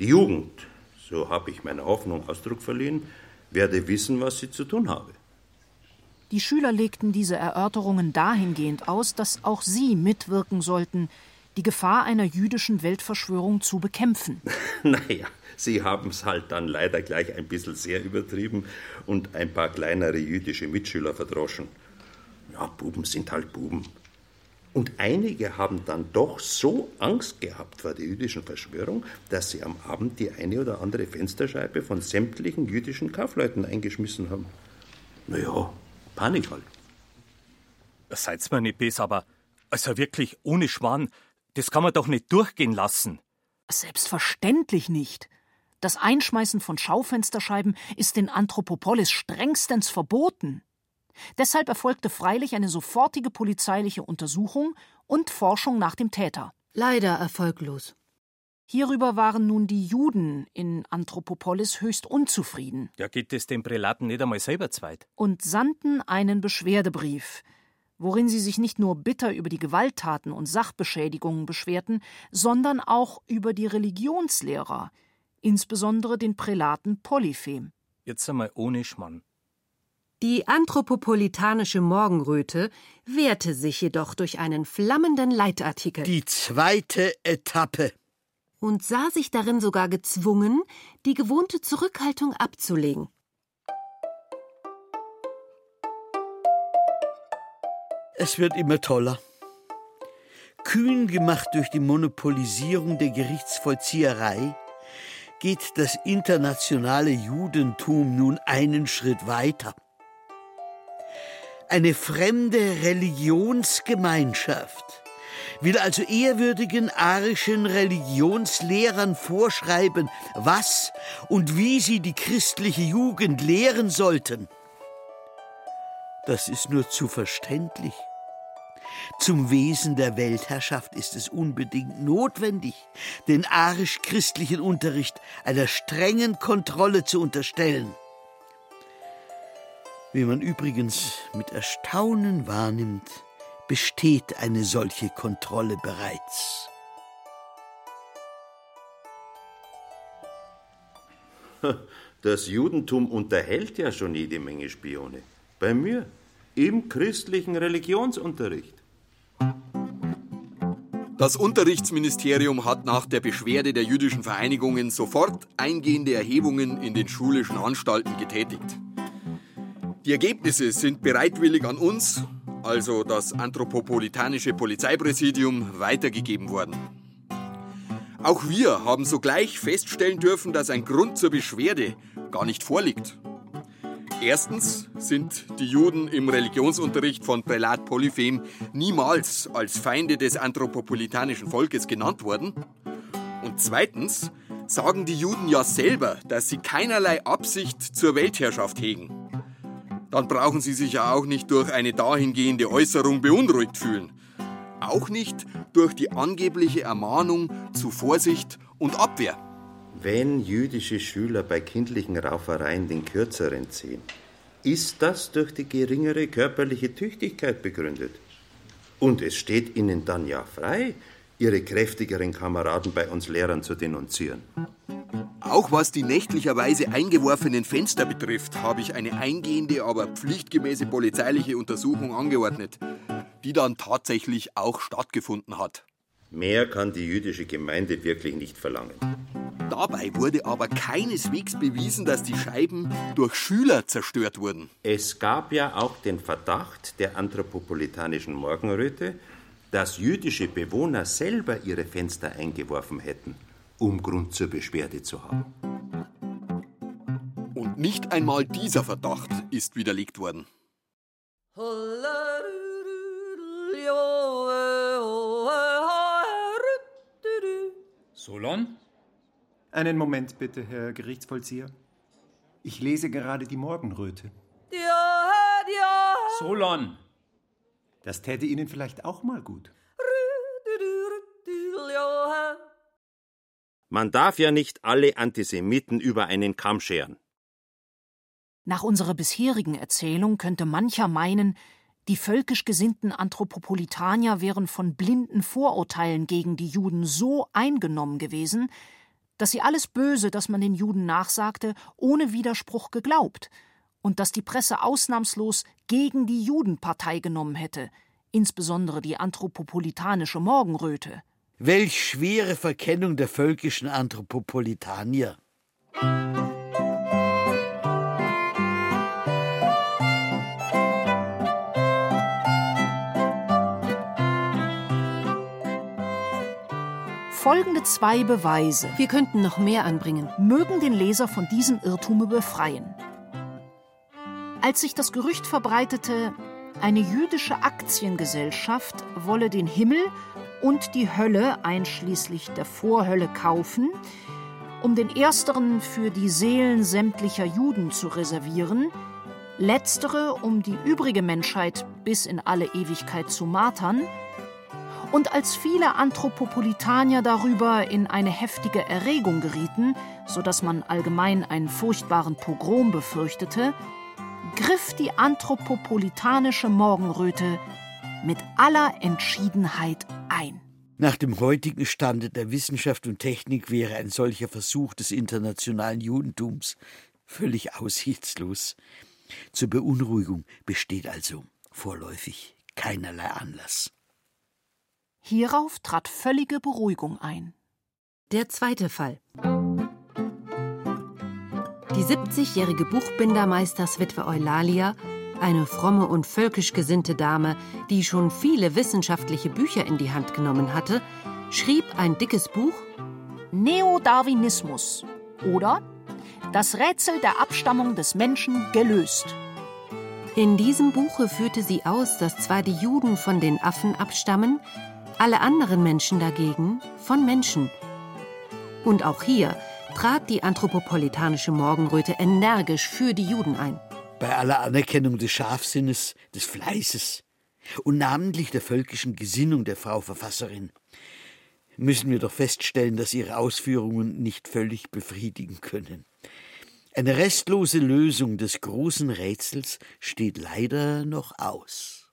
Die Jugend, so habe ich meiner Hoffnung Ausdruck verliehen, werde wissen, was sie zu tun habe. Die Schüler legten diese Erörterungen dahingehend aus, dass auch sie mitwirken sollten, die Gefahr einer jüdischen Weltverschwörung zu bekämpfen. *laughs* naja, sie haben es halt dann leider gleich ein bisschen sehr übertrieben und ein paar kleinere jüdische Mitschüler verdroschen. Ja, Buben sind halt Buben. Und einige haben dann doch so Angst gehabt vor der jüdischen Verschwörung, dass sie am Abend die eine oder andere Fensterscheibe von sämtlichen jüdischen Kaufleuten eingeschmissen haben. Naja, Panik halt. Seid's mir nicht besser, aber also wirklich ohne Schwan, das kann man doch nicht durchgehen lassen. Selbstverständlich nicht. Das Einschmeißen von Schaufensterscheiben ist in Anthropopolis strengstens verboten. Deshalb erfolgte freilich eine sofortige polizeiliche Untersuchung und Forschung nach dem Täter. Leider erfolglos. Hierüber waren nun die Juden in Anthropopolis höchst unzufrieden Ja, geht es den Prälaten nicht einmal selber zweit? und sandten einen Beschwerdebrief, worin sie sich nicht nur bitter über die Gewalttaten und Sachbeschädigungen beschwerten, sondern auch über die Religionslehrer, insbesondere den Prälaten Polyphem. Jetzt einmal ohne Schmann. Die anthropopolitanische Morgenröte wehrte sich jedoch durch einen flammenden Leitartikel. Die zweite Etappe. Und sah sich darin sogar gezwungen, die gewohnte Zurückhaltung abzulegen. Es wird immer toller. Kühn gemacht durch die Monopolisierung der Gerichtsvollzieherei, geht das internationale Judentum nun einen Schritt weiter. Eine fremde Religionsgemeinschaft will also ehrwürdigen arischen Religionslehrern vorschreiben, was und wie sie die christliche Jugend lehren sollten. Das ist nur zu verständlich. Zum Wesen der Weltherrschaft ist es unbedingt notwendig, den arisch-christlichen Unterricht einer strengen Kontrolle zu unterstellen. Wie man übrigens mit Erstaunen wahrnimmt, besteht eine solche Kontrolle bereits. Das Judentum unterhält ja schon jede Menge Spione. Bei mir. Im christlichen Religionsunterricht. Das Unterrichtsministerium hat nach der Beschwerde der jüdischen Vereinigungen sofort eingehende Erhebungen in den schulischen Anstalten getätigt. Die Ergebnisse sind bereitwillig an uns, also das anthropopolitanische Polizeipräsidium, weitergegeben worden. Auch wir haben sogleich feststellen dürfen, dass ein Grund zur Beschwerde gar nicht vorliegt. Erstens sind die Juden im Religionsunterricht von Prälat Polyphem niemals als Feinde des anthropopolitanischen Volkes genannt worden. Und zweitens sagen die Juden ja selber, dass sie keinerlei Absicht zur Weltherrschaft hegen. Dann brauchen sie sich ja auch nicht durch eine dahingehende Äußerung beunruhigt fühlen. Auch nicht durch die angebliche Ermahnung zu Vorsicht und Abwehr. Wenn jüdische Schüler bei kindlichen Raufereien den Kürzeren ziehen, ist das durch die geringere körperliche Tüchtigkeit begründet. Und es steht ihnen dann ja frei, ihre kräftigeren Kameraden bei uns Lehrern zu denunzieren. Auch was die nächtlicherweise eingeworfenen Fenster betrifft, habe ich eine eingehende, aber pflichtgemäße polizeiliche Untersuchung angeordnet, die dann tatsächlich auch stattgefunden hat. Mehr kann die jüdische Gemeinde wirklich nicht verlangen. Dabei wurde aber keineswegs bewiesen, dass die Scheiben durch Schüler zerstört wurden. Es gab ja auch den Verdacht der anthropopolitanischen Morgenröte, dass jüdische Bewohner selber ihre Fenster eingeworfen hätten, um Grund zur Beschwerde zu haben. Und nicht einmal dieser Verdacht ist widerlegt worden. Solon? Einen Moment bitte, Herr Gerichtsvollzieher. Ich lese gerade die Morgenröte. Solon! Das täte Ihnen vielleicht auch mal gut. Man darf ja nicht alle Antisemiten über einen Kamm scheren. Nach unserer bisherigen Erzählung könnte mancher meinen, die völkisch gesinnten Anthropopolitanier wären von blinden Vorurteilen gegen die Juden so eingenommen gewesen, dass sie alles Böse, das man den Juden nachsagte, ohne Widerspruch geglaubt und dass die Presse ausnahmslos gegen die Juden Partei genommen hätte, insbesondere die anthropopolitanische Morgenröte. Welch schwere Verkennung der völkischen Anthropopolitanier. Folgende zwei Beweise. Wir könnten noch mehr anbringen. Mögen den Leser von diesem Irrtume befreien. Als sich das Gerücht verbreitete, eine jüdische Aktiengesellschaft wolle den Himmel und die Hölle einschließlich der Vorhölle kaufen, um den ersteren für die Seelen sämtlicher Juden zu reservieren, letztere um die übrige Menschheit bis in alle Ewigkeit zu martern, und als viele Anthropopolitanier darüber in eine heftige Erregung gerieten, so dass man allgemein einen furchtbaren Pogrom befürchtete, griff die anthropopolitanische Morgenröte mit aller Entschiedenheit ein. Nach dem heutigen Stande der Wissenschaft und Technik wäre ein solcher Versuch des internationalen Judentums völlig aussichtslos. Zur Beunruhigung besteht also vorläufig keinerlei Anlass. Hierauf trat völlige Beruhigung ein. Der zweite Fall. Die 70-jährige Buchbindermeisterswitwe Eulalia, eine fromme und völkisch gesinnte Dame, die schon viele wissenschaftliche Bücher in die Hand genommen hatte, schrieb ein dickes Buch Neodarwinismus oder Das Rätsel der Abstammung des Menschen gelöst. In diesem Buche führte sie aus, dass zwar die Juden von den Affen abstammen, alle anderen Menschen dagegen von Menschen. Und auch hier trat die anthropopolitanische Morgenröte energisch für die Juden ein. Bei aller Anerkennung des Scharfsinnes, des Fleißes und namentlich der völkischen Gesinnung der Frau Verfasserin müssen wir doch feststellen, dass ihre Ausführungen nicht völlig befriedigen können. Eine restlose Lösung des großen Rätsels steht leider noch aus.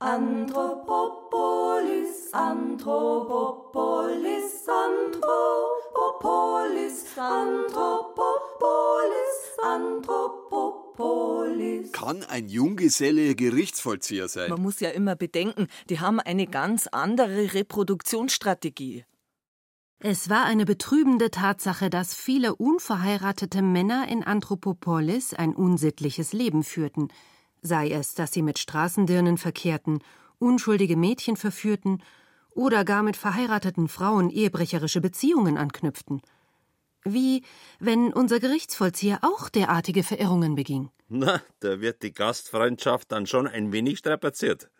Anthropopolis, Anthropopolis, Anthropopolis, Anthropopolis, Anthropopolis. Kann ein Junggeselle Gerichtsvollzieher sein? Man muss ja immer bedenken, die haben eine ganz andere Reproduktionsstrategie. Es war eine betrübende Tatsache, dass viele unverheiratete Männer in Anthropopolis ein unsittliches Leben führten, sei es, dass sie mit Straßendirnen verkehrten, unschuldige Mädchen verführten oder gar mit verheirateten Frauen ehebrecherische Beziehungen anknüpften. Wie wenn unser Gerichtsvollzieher auch derartige Verirrungen beging. Na, da wird die Gastfreundschaft dann schon ein wenig strapaziert.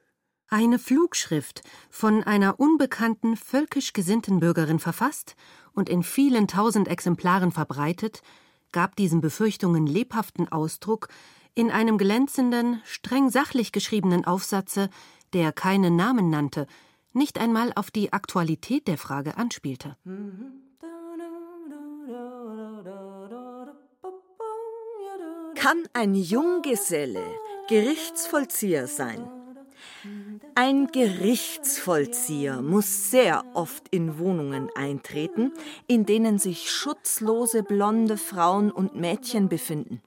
Eine Flugschrift, von einer unbekannten, völkisch gesinnten Bürgerin verfasst und in vielen tausend Exemplaren verbreitet, gab diesen Befürchtungen lebhaften Ausdruck in einem glänzenden, streng sachlich geschriebenen Aufsatze, der keinen Namen nannte, nicht einmal auf die Aktualität der Frage anspielte. Kann ein Junggeselle Gerichtsvollzieher sein? Ein Gerichtsvollzieher muss sehr oft in Wohnungen eintreten, in denen sich schutzlose blonde Frauen und Mädchen befinden.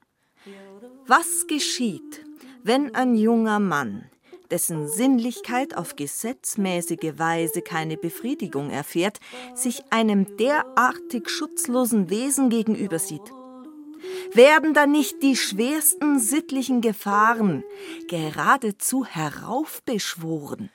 Was geschieht, wenn ein junger Mann, dessen Sinnlichkeit auf gesetzmäßige Weise keine Befriedigung erfährt, sich einem derartig schutzlosen Wesen gegenüber sieht? Werden da nicht die schwersten sittlichen Gefahren geradezu heraufbeschworen?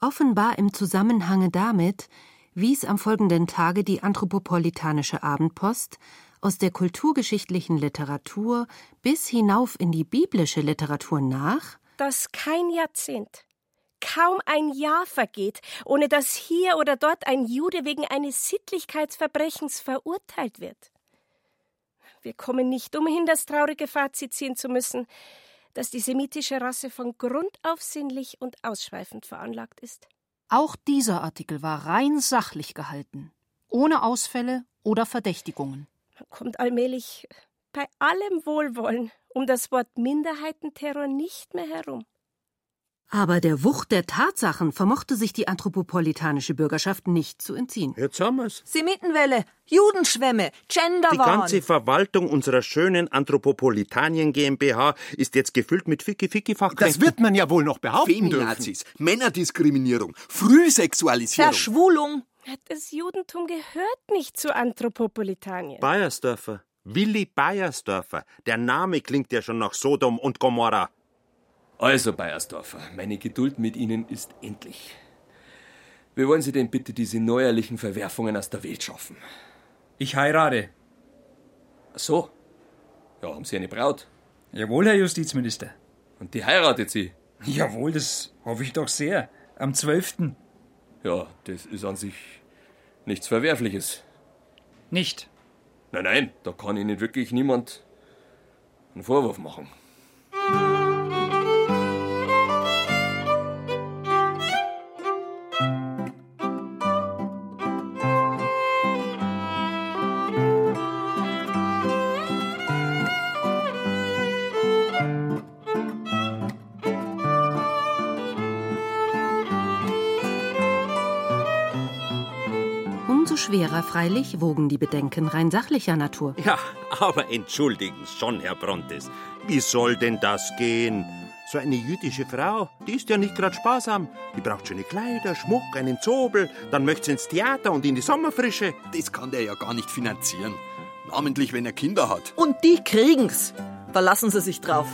Offenbar im Zusammenhange damit wies am folgenden Tage die Anthropopolitanische Abendpost aus der kulturgeschichtlichen Literatur bis hinauf in die biblische Literatur nach, dass kein Jahrzehnt, kaum ein Jahr vergeht, ohne dass hier oder dort ein Jude wegen eines Sittlichkeitsverbrechens verurteilt wird. Wir kommen nicht umhin, das traurige Fazit ziehen zu müssen, dass die semitische Rasse von Grund auf sinnlich und ausschweifend veranlagt ist. Auch dieser Artikel war rein sachlich gehalten, ohne Ausfälle oder Verdächtigungen. Kommt allmählich bei allem Wohlwollen um das Wort Minderheitenterror nicht mehr herum. Aber der Wucht der Tatsachen vermochte sich die anthropopolitanische Bürgerschaft nicht zu entziehen. Jetzt haben wir's. Semitenwelle, Judenschwämme, Die Genderwahn. ganze Verwaltung unserer schönen Anthropopolitanien GmbH ist jetzt gefüllt mit Ficky-Ficky-Fachkräften. Das wird man ja wohl noch behaupten Feminazis, Männerdiskriminierung, Frühsexualisierung. Verschwulung. Das Judentum gehört nicht zu Anthropopolitanien. Bayersdorfer. Willi Bayersdorfer. Der Name klingt ja schon nach Sodom und Gomorra. Also, Bayersdorfer, meine Geduld mit Ihnen ist endlich. Wie wollen Sie denn bitte diese neuerlichen Verwerfungen aus der Welt schaffen? Ich heirate. Ach so. Ja, haben Sie eine Braut? Jawohl, Herr Justizminister. Und die heiratet Sie? Jawohl, das hoffe ich doch sehr. Am 12. Ja, das ist an sich nichts Verwerfliches. Nicht? Nein, nein, da kann Ihnen wirklich niemand einen Vorwurf machen. Freilich wogen die Bedenken rein sachlicher Natur. Ja, aber entschuldigen Sie schon, Herr Brontes. Wie soll denn das gehen? So eine jüdische Frau, die ist ja nicht gerade sparsam. Die braucht schöne Kleider, Schmuck, einen Zobel, dann möchte sie ins Theater und in die Sommerfrische. Das kann der ja gar nicht finanzieren. Namentlich, wenn er Kinder hat. Und die kriegen's. Verlassen Sie sich drauf.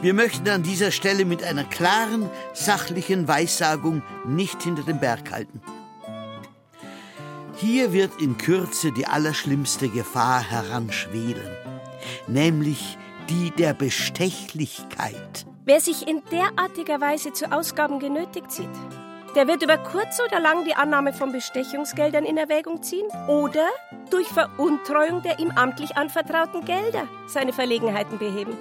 Wir möchten an dieser Stelle mit einer klaren, sachlichen Weissagung nicht hinter dem Berg halten. Hier wird in Kürze die allerschlimmste Gefahr heranschwelen, nämlich die der Bestechlichkeit. Wer sich in derartiger Weise zu Ausgaben genötigt sieht, der wird über kurz oder lang die Annahme von Bestechungsgeldern in Erwägung ziehen oder durch Veruntreuung der ihm amtlich anvertrauten Gelder seine Verlegenheiten beheben.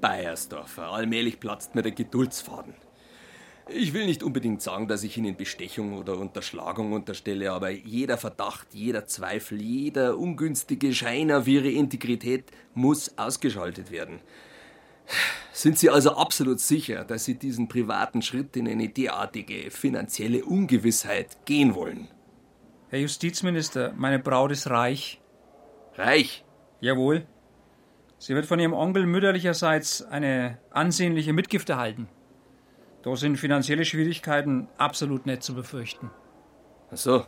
Bayersdorfer, allmählich platzt mir der Geduldsfaden. Ich will nicht unbedingt sagen, dass ich Ihnen Bestechung oder Unterschlagung unterstelle, aber jeder Verdacht, jeder Zweifel, jeder ungünstige Schein auf Ihre Integrität muss ausgeschaltet werden. Sind Sie also absolut sicher, dass Sie diesen privaten Schritt in eine derartige finanzielle Ungewissheit gehen wollen? Herr Justizminister, meine Braut ist reich. Reich? Jawohl. Sie wird von ihrem Onkel mütterlicherseits eine ansehnliche Mitgift erhalten. Da sind finanzielle Schwierigkeiten absolut nicht zu befürchten. Ach so.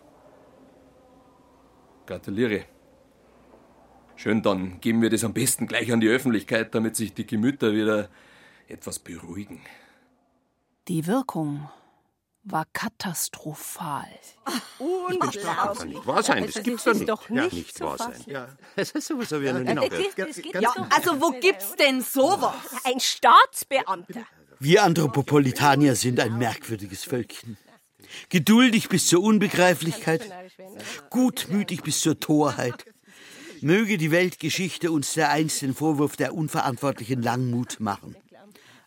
Gratuliere. Schön, dann geben wir das am besten gleich an die Öffentlichkeit, damit sich die Gemüter wieder etwas beruhigen. Die Wirkung war katastrophal. Ich bin sprachlos. Kann nicht wahr sein, das gibt's doch nicht. doch ja, nicht wahr sein. Ja, es ist sowieso wie eine Äh, das- das Ja, doch. also wo gibt's denn sowas? Ein Staatsbeamter. Wir Anthropopolitanier sind ein merkwürdiges Völkchen. Geduldig bis zur Unbegreiflichkeit, gutmütig bis zur Torheit. Möge die Weltgeschichte uns dereinst den Vorwurf der unverantwortlichen Langmut machen.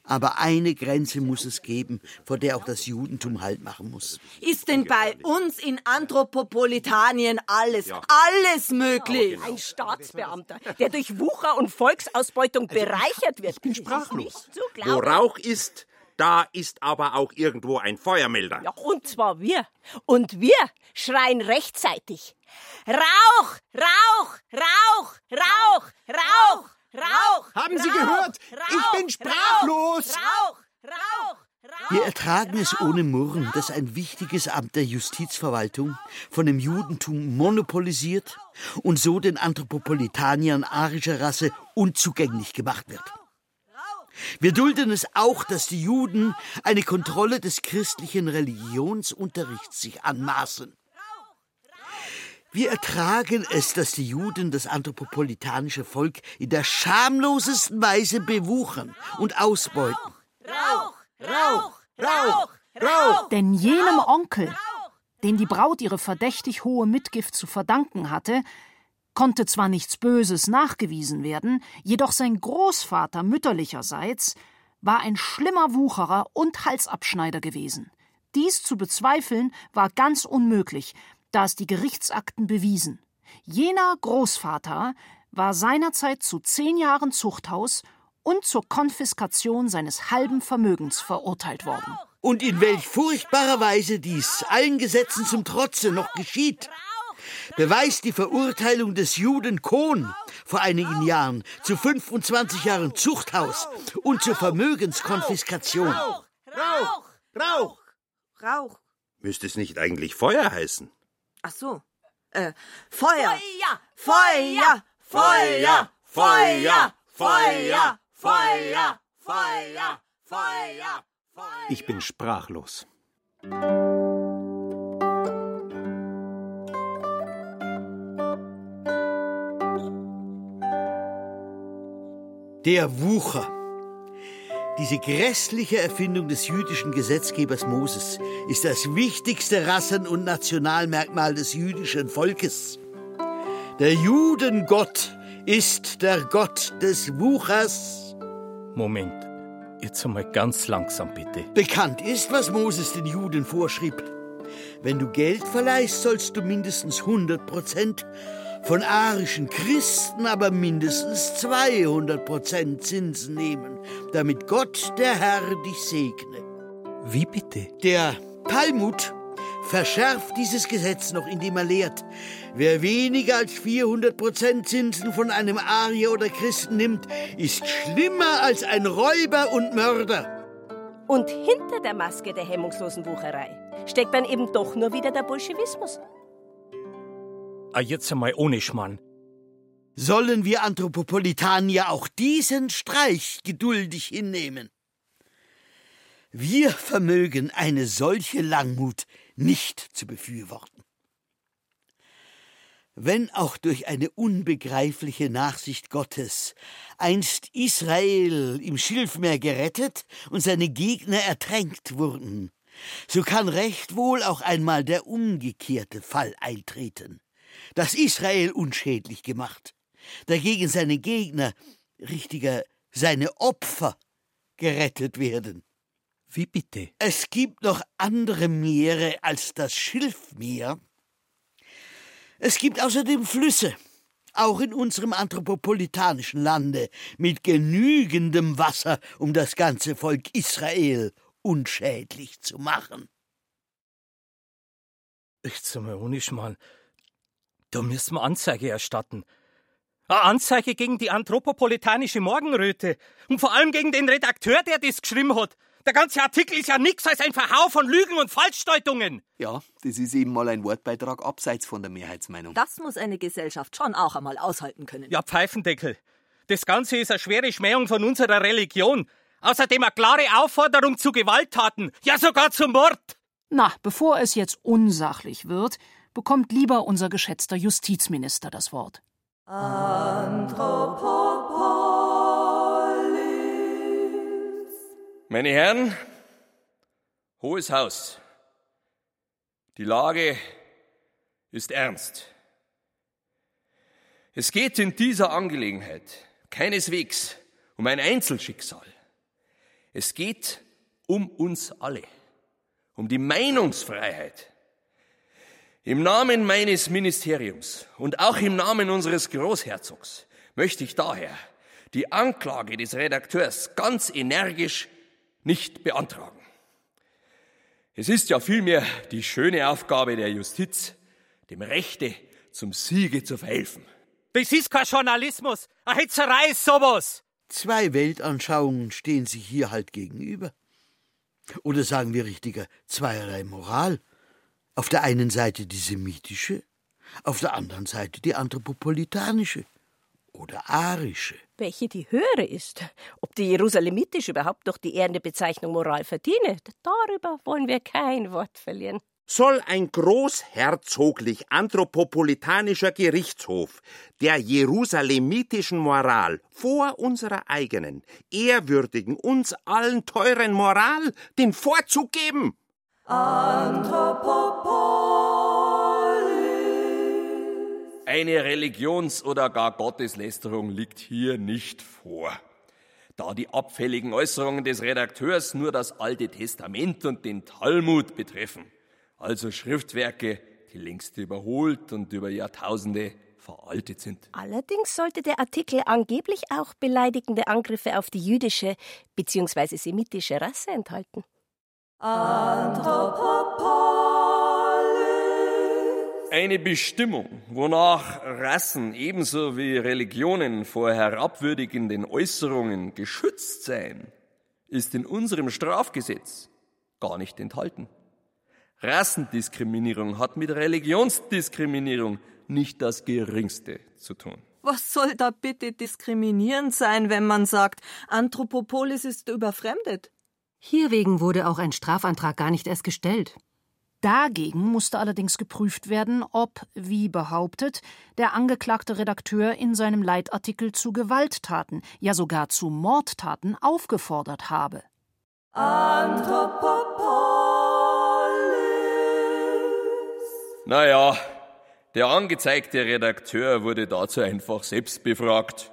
Aber eine Grenze muss es geben, vor der auch das Judentum Halt machen muss. Ist denn bei uns in Anthropopolitanien alles, alles möglich? Ein Staatsbeamter, der durch Wucher und Volksausbeutung bereichert wird. Ich bin sprachlos. Wo. Rauch ist, da ist aber auch irgendwo ein Feuermelder. Ja, und zwar wir. Und wir schreien rechtzeitig. Rauch, Rauch, Rauch, Rauch, Rauch, Rauch. Haben Sie Rauch, gehört? Ich Rauch, bin sprachlos. Rauch, Rauch, Rauch. Wir ertragen es ohne Murren, dass ein wichtiges Amt der Justizverwaltung von dem Judentum monopolisiert und so den Anthropopolitaniern arischer Rasse unzugänglich gemacht wird. Wir dulden es auch, dass die Juden eine Kontrolle des christlichen Religionsunterrichts sich anmaßen. Wir ertragen es, dass die Juden das anthropopolitanische Volk in der schamlosesten Weise bewuchern und ausbeuten. Rauch, Rauch, Rauch, Rauch. Denn jenem Onkel, dem die Braut ihre verdächtig hohe Mitgift zu verdanken hatte, konnte zwar nichts Böses nachgewiesen werden, jedoch sein Großvater mütterlicherseits war ein schlimmer Wucherer und Halsabschneider gewesen. Dies zu bezweifeln war ganz unmöglich, da es die Gerichtsakten bewiesen. Jener Großvater war seinerzeit zu zehn Jahren Zuchthaus und zur Konfiskation seines halben Vermögens verurteilt worden. Und in welch furchtbarer Weise dies allen Gesetzen zum Trotze noch geschieht, beweist die Verurteilung des Juden Kohn vor einigen Jahren zu 25 Jahren Zuchthaus und zur Vermögenskonfiskation. Rauch, Rauch, Rauch. Müsste es nicht eigentlich Feuer heißen? Ach so. Äh, Feuer. Feuer, Feuer, Feuer, Feuer, Feuer, Feuer, Feuer, Feuer! Ich bin sprachlos. Der Wucher. Diese grässliche Erfindung des jüdischen Gesetzgebers Moses ist das wichtigste Rassen- und Nationalmerkmal des jüdischen Volkes. Der Judengott ist der Gott des Wuchers. Moment, jetzt einmal ganz langsam bitte. Bekannt ist, was Moses den Juden vorschrieb. Wenn du Geld verleihst, sollst du mindestens 100 Prozent, von arischen Christen aber mindestens 200 Prozent Zinsen nehmen, damit Gott, der Herr, dich segne. Wie bitte? Der Talmud verschärft dieses Gesetz noch, indem er lehrt, wer weniger als 400 Prozent Zinsen von einem Arier oder Christen nimmt, ist schlimmer als ein Räuber und Mörder. Und hinter der Maske der hemmungslosen Wucherei steckt dann eben doch nur wieder der Bolschewismus. Ah, jetzt einmal ohne Schmarrn. Sollen wir Anthropopolitanier auch diesen Streich geduldig hinnehmen? Wir vermögen eine solche Langmut nicht zu befürworten. Wenn auch durch eine unbegreifliche Nachsicht Gottes einst Israel im Schilfmeer gerettet und seine Gegner ertränkt wurden, so kann recht wohl auch einmal der umgekehrte Fall eintreten, dass Israel unschädlich gemacht, dagegen seine Gegner, richtiger seine Opfer, gerettet werden. Wie bitte? Es gibt noch andere Meere als das Schilfmeer. Es gibt außerdem Flüsse, auch in unserem anthropopolitanischen Lande, mit genügendem Wasser, um das ganze Volk Israel unschädlich zu machen. Jetzt einmal ohne Schmarrn. Da müssen wir Anzeige erstatten. Eine Anzeige gegen die anthropopolitanische Morgenröte. Und vor allem gegen den Redakteur, der das geschrieben hat. Der ganze Artikel ist ja nichts als ein Verhau von Lügen und Falschdeutungen. Ja, das ist eben mal ein Wortbeitrag abseits von der Mehrheitsmeinung. Das muss eine Gesellschaft schon auch einmal aushalten können. Ja, Pfeifendeckel. Das Ganze ist eine schwere Schmähung von unserer Religion. Außerdem eine klare Aufforderung zu Gewalttaten. Ja, sogar zum Mord. Na, bevor es jetzt unsachlich wird, bekommt lieber unser geschätzter Justizminister das Wort. Meine Herren, hohes Haus, die Lage ist ernst. Es geht in dieser Angelegenheit keineswegs um ein Einzelschicksal. Es geht um uns alle, um die Meinungsfreiheit. Im Namen meines Ministeriums und auch im Namen unseres Großherzogs möchte ich daher die Anklage des Redakteurs ganz energisch nicht beantragen. Es ist ja vielmehr die schöne Aufgabe der Justiz, dem Rechte zum Siege zu verhelfen. Das ist kein Journalismus. Eine Hetzerei ist sowas. Zwei Weltanschauungen stehen sich hier halt gegenüber. Oder sagen wir richtiger, zweierlei Moral. Auf der einen Seite die semitische, auf der anderen Seite die anthropopolitanische oder arische. Welche die höhere ist. Ob die jerusalemitische überhaupt noch die ehrende Bezeichnung Moral verdiene, darüber wollen wir kein Wort verlieren. soll ein großherzoglich anthropopolitanischer Gerichtshof der jerusalemitischen Moral vor unserer eigenen, ehrwürdigen, uns allen teuren Moral den Vorzug geben. Eine Religions- oder gar Gotteslästerung liegt hier nicht vor. Da die abfälligen Äußerungen des Redakteurs nur das Alte Testament und den Talmud betreffen, also Schriftwerke, die längst überholt und über Jahrtausende veraltet sind. Allerdings sollte der Artikel angeblich auch beleidigende Angriffe auf die jüdische bzw. semitische Rasse enthalten. Eine Bestimmung, wonach Rassen ebenso wie Religionen vor herabwürdigenden Äußerungen geschützt seien, ist in unserem Strafgesetz gar nicht enthalten. Rassendiskriminierung hat mit Religionsdiskriminierung nicht das geringste zu tun. Was soll da bitte diskriminierend sein, wenn man sagt, Anthropopolis ist überfremdet? Hierwegen wurde auch ein Strafantrag gar nicht erst gestellt. Dagegen musste allerdings geprüft werden, ob, wie behauptet, der angeklagte Redakteur in seinem Leitartikel zu Gewalttaten, ja sogar zu Mordtaten aufgefordert habe. Naja, der angezeigte Redakteur wurde dazu einfach selbst befragt.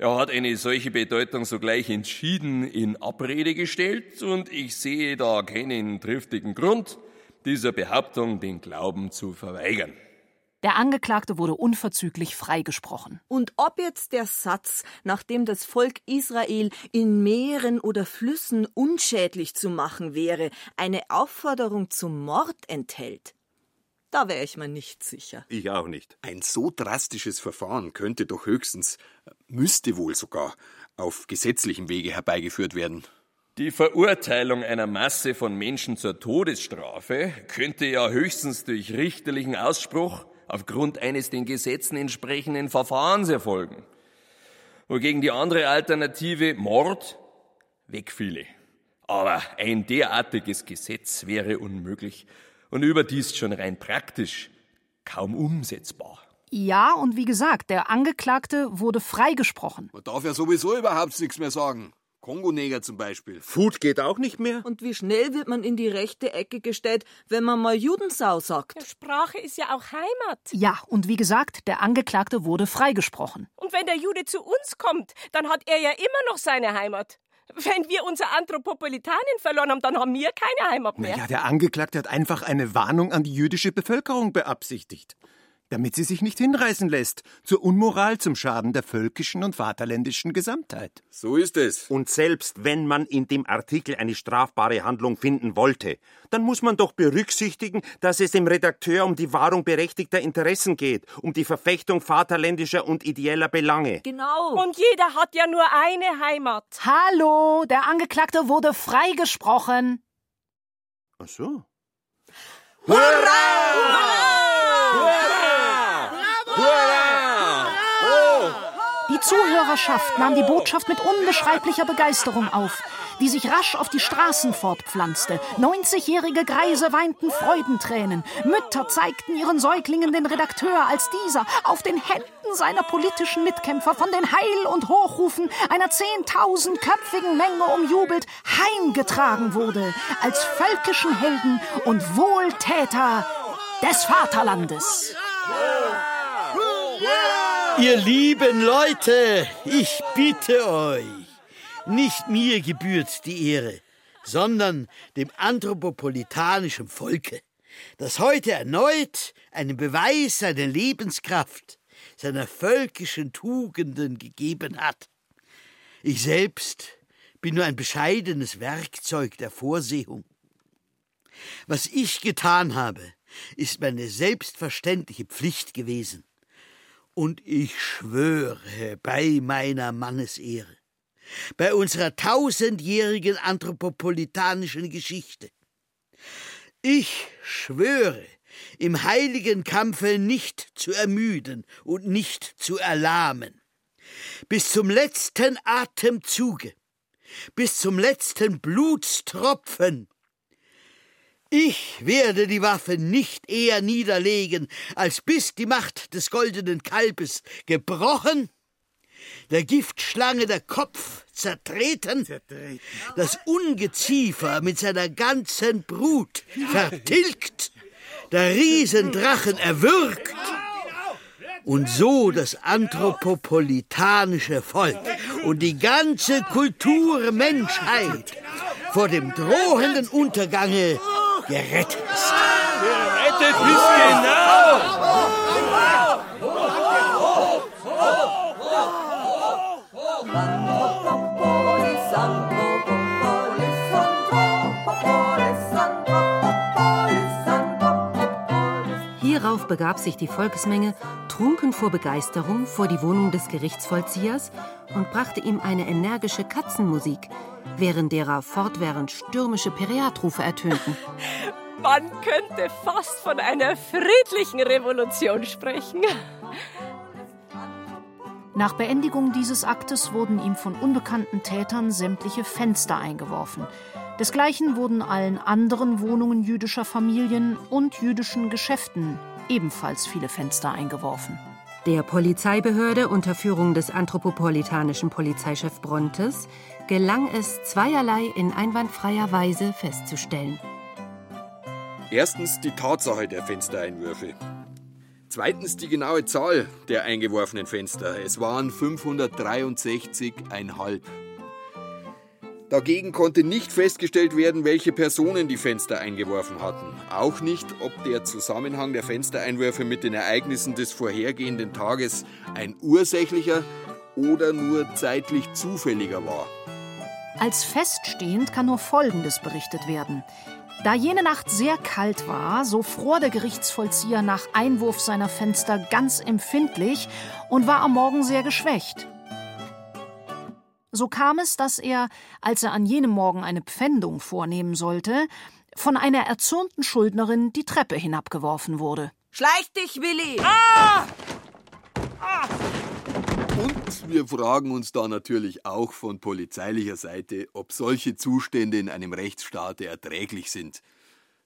Er hat eine solche Bedeutung sogleich entschieden in Abrede gestellt und ich sehe da keinen triftigen Grund, dieser Behauptung den Glauben zu verweigern. Der Angeklagte wurde unverzüglich freigesprochen. Und ob jetzt der Satz, nachdem das Volk Israel in Meeren oder Flüssen unschädlich zu machen wäre, eine Aufforderung zum Mord enthält, da wäre ich mir nicht sicher. Ich auch nicht. Ein so drastisches Verfahren könnte doch höchstens, müsste wohl sogar, auf gesetzlichem Wege herbeigeführt werden. Die Verurteilung einer Masse von Menschen zur Todesstrafe könnte ja höchstens durch richterlichen Ausspruch aufgrund eines den Gesetzen entsprechenden Verfahrens erfolgen. Wogegen die andere Alternative Mord wegfiele. Aber ein derartiges Gesetz wäre unmöglich und überdies schon rein praktisch kaum umsetzbar. Ja, und wie gesagt, der Angeklagte wurde freigesprochen. Man darf ja sowieso überhaupt nichts mehr sagen. Kongoneger zum Beispiel. Food geht auch nicht mehr. Und wie schnell wird man in die rechte Ecke gestellt, wenn man mal Judensau sagt? Sprache ist ja auch Heimat. Ja, und wie gesagt, der Angeklagte wurde freigesprochen. Und wenn der Jude zu uns kommt, dann hat er ja immer noch seine Heimat. Wenn wir unser Anthropopolitanen verloren haben, dann haben wir keine Heimat mehr. Ja, der Angeklagte hat einfach eine Warnung an die jüdische Bevölkerung beabsichtigt. Damit sie sich nicht hinreißen lässt zur Unmoral zum Schaden der völkischen und vaterländischen Gesamtheit. So ist es. Und selbst wenn man in dem Artikel eine strafbare Handlung finden wollte, dann muss man doch berücksichtigen, dass es dem Redakteur um die Wahrung berechtigter Interessen geht, um die Verfechtung vaterländischer und ideeller Belange. Genau. Und jeder hat ja nur eine Heimat. Hallo, der Angeklagte wurde freigesprochen. Ach so. Die Zuhörerschaft nahm die Botschaft mit unbeschreiblicher Begeisterung auf, die sich rasch auf die Straßen fortpflanzte. 90-jährige Greise weinten Freudentränen. Mütter zeigten ihren Säuglingen den Redakteur, als dieser auf den Händen seiner politischen Mitkämpfer von den Heil- und Hochrufen einer zehntausendköpfigen Menge umjubelt heimgetragen wurde, als völkischen Helden und Wohltäter des Vaterlandes. Ihr lieben Leute, ich bitte euch, nicht mir gebührt die Ehre, sondern dem anthropopolitanischen Volke, das heute erneut einen Beweis seiner Lebenskraft, seiner völkischen Tugenden gegeben hat. Ich selbst bin nur ein bescheidenes Werkzeug der Vorsehung. Was ich getan habe, ist meine selbstverständliche Pflicht gewesen. Und ich schwöre bei meiner Mannesehre, bei unserer tausendjährigen anthropopolitanischen Geschichte, ich schwöre, im heiligen Kampfe nicht zu ermüden und nicht zu erlahmen, bis zum letzten Atemzuge, bis zum letzten Blutstropfen, ich werde die Waffe nicht eher niederlegen, als bis die Macht des goldenen Kalbes gebrochen, der Giftschlange der Kopf zertreten, das Ungeziefer mit seiner ganzen Brut vertilgt, der Riesendrachen erwürgt und so das anthropopolitanische Volk und die ganze Kulturmenschheit vor dem drohenden Untergange gerettet ist. Gerettet ist genau! Hierauf begab sich die Volksmenge trunken vor Begeisterung vor die Wohnung des Gerichtsvollziehers und brachte ihm eine energische Katzenmusik, während derer fortwährend stürmische Pereatrufe ertönten. *laughs* Man könnte fast von einer friedlichen Revolution sprechen. Nach Beendigung dieses Aktes wurden ihm von unbekannten Tätern sämtliche Fenster eingeworfen. Desgleichen wurden allen anderen Wohnungen jüdischer Familien und jüdischen Geschäften ebenfalls viele Fenster eingeworfen. Der Polizeibehörde unter Führung des anthropopolitanischen Polizeichef Brontes gelang es, zweierlei in einwandfreier Weise festzustellen. Erstens die Tatsache der Fenstereinwürfe. Zweitens die genaue Zahl der eingeworfenen Fenster. Es waren 563,5. Dagegen konnte nicht festgestellt werden, welche Personen die Fenster eingeworfen hatten. Auch nicht, ob der Zusammenhang der Fenstereinwürfe mit den Ereignissen des vorhergehenden Tages ein ursächlicher oder nur zeitlich zufälliger war. Als feststehend kann nur Folgendes berichtet werden. Da jene Nacht sehr kalt war, so fror der Gerichtsvollzieher nach Einwurf seiner Fenster ganz empfindlich und war am Morgen sehr geschwächt. So kam es, dass er, als er an jenem Morgen eine Pfändung vornehmen sollte, von einer erzürnten Schuldnerin die Treppe hinabgeworfen wurde. Schleich dich, Willi! Ah! Ah! Und wir fragen uns da natürlich auch von polizeilicher Seite, ob solche Zustände in einem Rechtsstaat erträglich sind.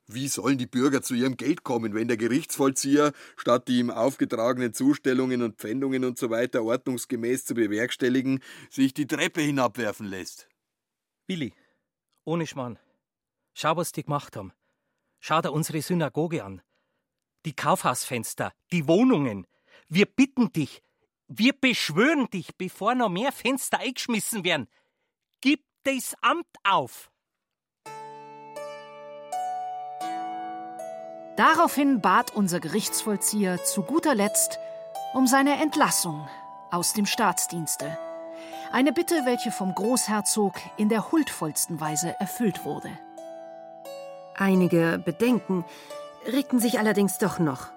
Wie sollen die Bürger zu ihrem Geld kommen, wenn der Gerichtsvollzieher, statt die ihm aufgetragenen Zustellungen und Pfändungen usw. So ordnungsgemäß zu bewerkstelligen, sich die Treppe hinabwerfen lässt? Willi, ohne Schmarrn. Schau, was die gemacht haben. Schau dir unsere Synagoge an. Die Kaufhausfenster, die Wohnungen. Wir bitten dich, wir beschwören dich, bevor noch mehr Fenster eingeschmissen werden. Gib das Amt auf! Daraufhin bat unser Gerichtsvollzieher zu guter Letzt um seine Entlassung aus dem Staatsdienste. Eine Bitte, welche vom Großherzog in der huldvollsten Weise erfüllt wurde. Einige Bedenken regten sich allerdings doch noch.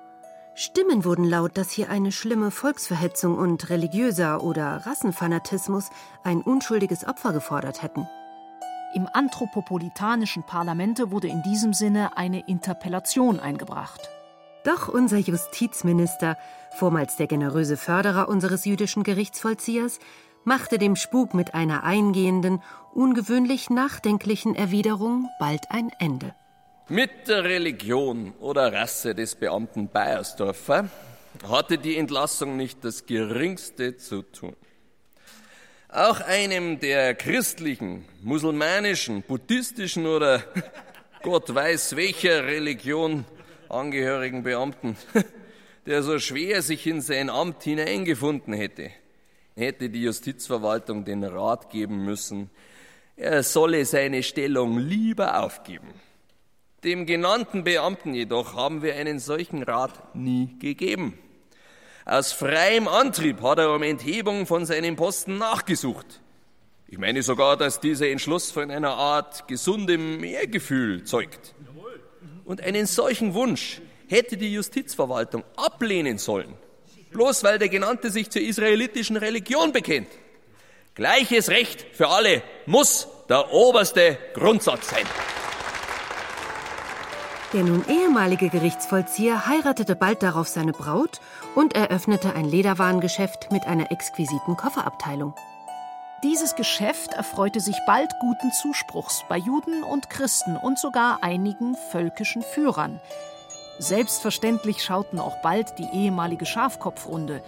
Stimmen wurden laut, dass hier eine schlimme Volksverhetzung und religiöser oder Rassenfanatismus ein unschuldiges Opfer gefordert hätten. Im anthropopolitanischen Parlamente wurde in diesem Sinne eine Interpellation eingebracht. Doch unser Justizminister, vormals der generöse Förderer unseres jüdischen Gerichtsvollziehers, machte dem Spuk mit einer eingehenden, ungewöhnlich nachdenklichen Erwiderung bald ein Ende. Mit der Religion oder Rasse des Beamten Bayersdorfer hatte die Entlassung nicht das geringste zu tun. Auch einem der christlichen, musulmanischen, buddhistischen oder *laughs* Gott weiß welcher Religion angehörigen Beamten, *laughs* der so schwer sich in sein Amt hineingefunden hätte, hätte die Justizverwaltung den Rat geben müssen, er solle seine Stellung lieber aufgeben. Dem genannten Beamten jedoch haben wir einen solchen Rat nie gegeben. Aus freiem Antrieb hat er um Enthebung von seinem Posten nachgesucht. Ich meine sogar, dass dieser Entschluss von einer Art gesundem Ehrgefühl zeugt. Und einen solchen Wunsch hätte die Justizverwaltung ablehnen sollen, bloß weil der Genannte sich zur israelitischen Religion bekennt. Gleiches Recht für alle muss der oberste Grundsatz sein. Der nun ehemalige Gerichtsvollzieher heiratete bald darauf seine Braut und eröffnete ein Lederwarengeschäft mit einer exquisiten Kofferabteilung. Dieses Geschäft erfreute sich bald guten Zuspruchs bei Juden und Christen und sogar einigen völkischen Führern. Selbstverständlich schauten auch bald die ehemalige Schafkopfrunde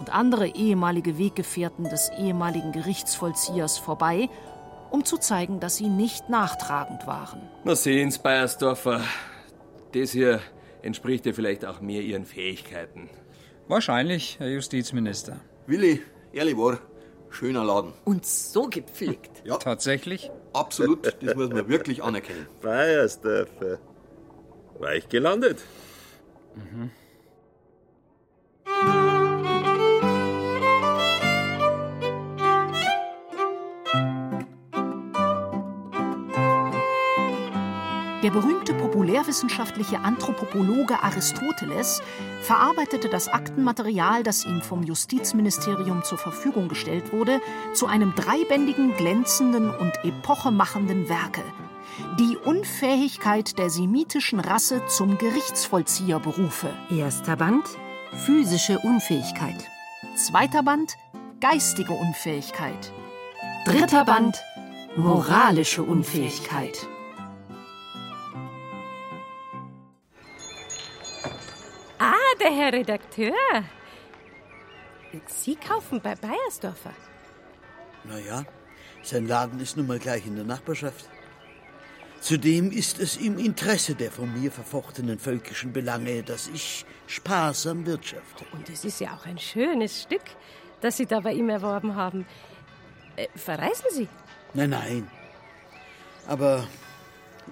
und andere ehemalige Weggefährten des ehemaligen Gerichtsvollziehers vorbei, um zu zeigen, dass sie nicht nachtragend waren. Na sehen's, Bayersdorfer. Das hier entspricht ja vielleicht auch mehr Ihren Fähigkeiten. Wahrscheinlich, Herr Justizminister. Willi, ehrlich war, schöner Laden. Und so gepflegt. Ja. Tatsächlich? Absolut, das muss man wirklich anerkennen. Bayersdorfer. War ich gelandet? Mhm. Der berühmte populärwissenschaftliche Anthropopologe Aristoteles verarbeitete das Aktenmaterial, das ihm vom Justizministerium zur Verfügung gestellt wurde, zu einem dreibändigen, glänzenden und epochemachenden Werke. Die Unfähigkeit der semitischen Rasse zum Gerichtsvollzieherberufe. Erster Band Physische Unfähigkeit. Zweiter Band Geistige Unfähigkeit. Dritter Band Moralische Unfähigkeit. Der Herr Redakteur. Sie kaufen bei Bayersdorfer. Naja, sein Laden ist nun mal gleich in der Nachbarschaft. Zudem ist es im Interesse der von mir verfochtenen völkischen Belange, dass ich sparsam wirtschafte. Und es ist ja auch ein schönes Stück, das Sie da bei ihm erworben haben. Äh, verreisen Sie? Nein, nein. Aber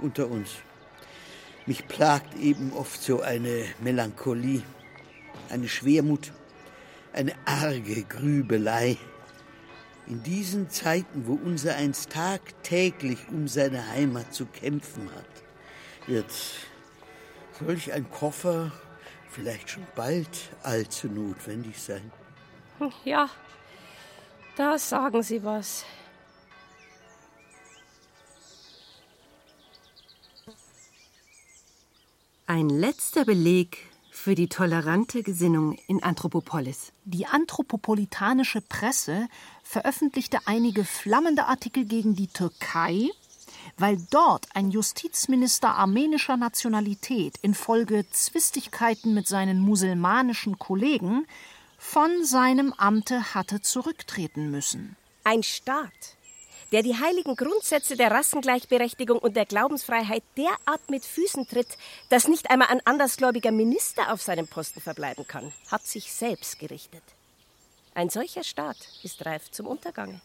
unter uns. Mich plagt eben oft so eine Melancholie, eine Schwermut, eine arge Grübelei. In diesen Zeiten, wo unser eins tagtäglich um seine Heimat zu kämpfen hat, wird solch ein Koffer vielleicht schon bald allzu notwendig sein. Ja, da sagen Sie was. Ein letzter Beleg für die tolerante Gesinnung in Anthropopolis. Die anthropopolitanische Presse veröffentlichte einige flammende Artikel gegen die Türkei, weil dort ein Justizminister armenischer Nationalität infolge Zwistigkeiten mit seinen muselmanischen Kollegen von seinem Amte hatte zurücktreten müssen. Ein Staat, der die heiligen Grundsätze der Rassengleichberechtigung und der Glaubensfreiheit derart mit Füßen tritt, dass nicht einmal ein andersgläubiger Minister auf seinem Posten verbleiben kann, hat sich selbst gerichtet. Ein solcher Staat ist reif zum Untergange.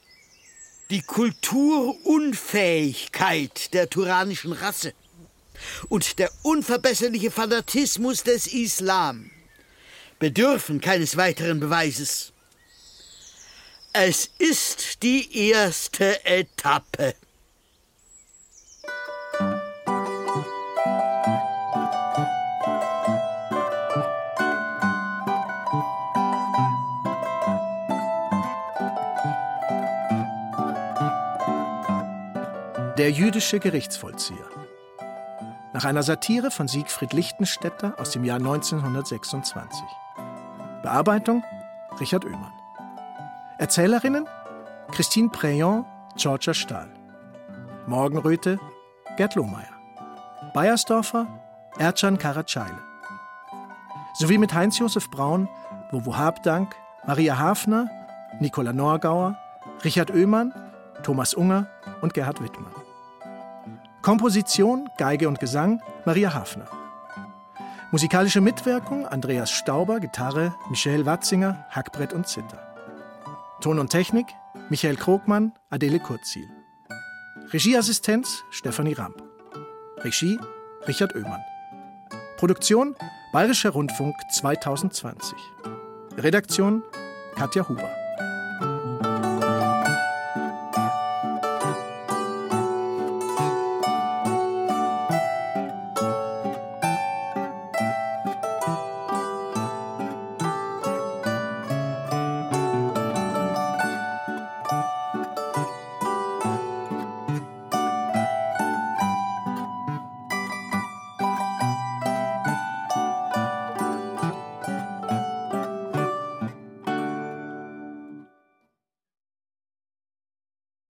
Die Kulturunfähigkeit der turanischen Rasse und der unverbesserliche Fanatismus des Islam bedürfen keines weiteren Beweises. Es ist die erste Etappe. Der jüdische Gerichtsvollzieher. Nach einer Satire von Siegfried Lichtenstädter aus dem Jahr 1926. Bearbeitung Richard Oehmann. Erzählerinnen Christine Préon, Georgia Stahl. Morgenröte Gerd Lohmeier. Bayersdorfer Ercan Karacayle. Sowie mit Heinz-Josef Braun, Wowo Habdank, Maria Hafner, Nicola Norgauer, Richard Oehmann, Thomas Unger und Gerhard Wittmann. Komposition, Geige und Gesang Maria Hafner. Musikalische Mitwirkung Andreas Stauber, Gitarre, Michael Watzinger, Hackbrett und Zither. Ton und Technik Michael Krogmann, Adele Kurzziel. Regieassistenz Stefanie Ramp. Regie Richard Oehmann. Produktion Bayerischer Rundfunk 2020. Redaktion Katja Huber.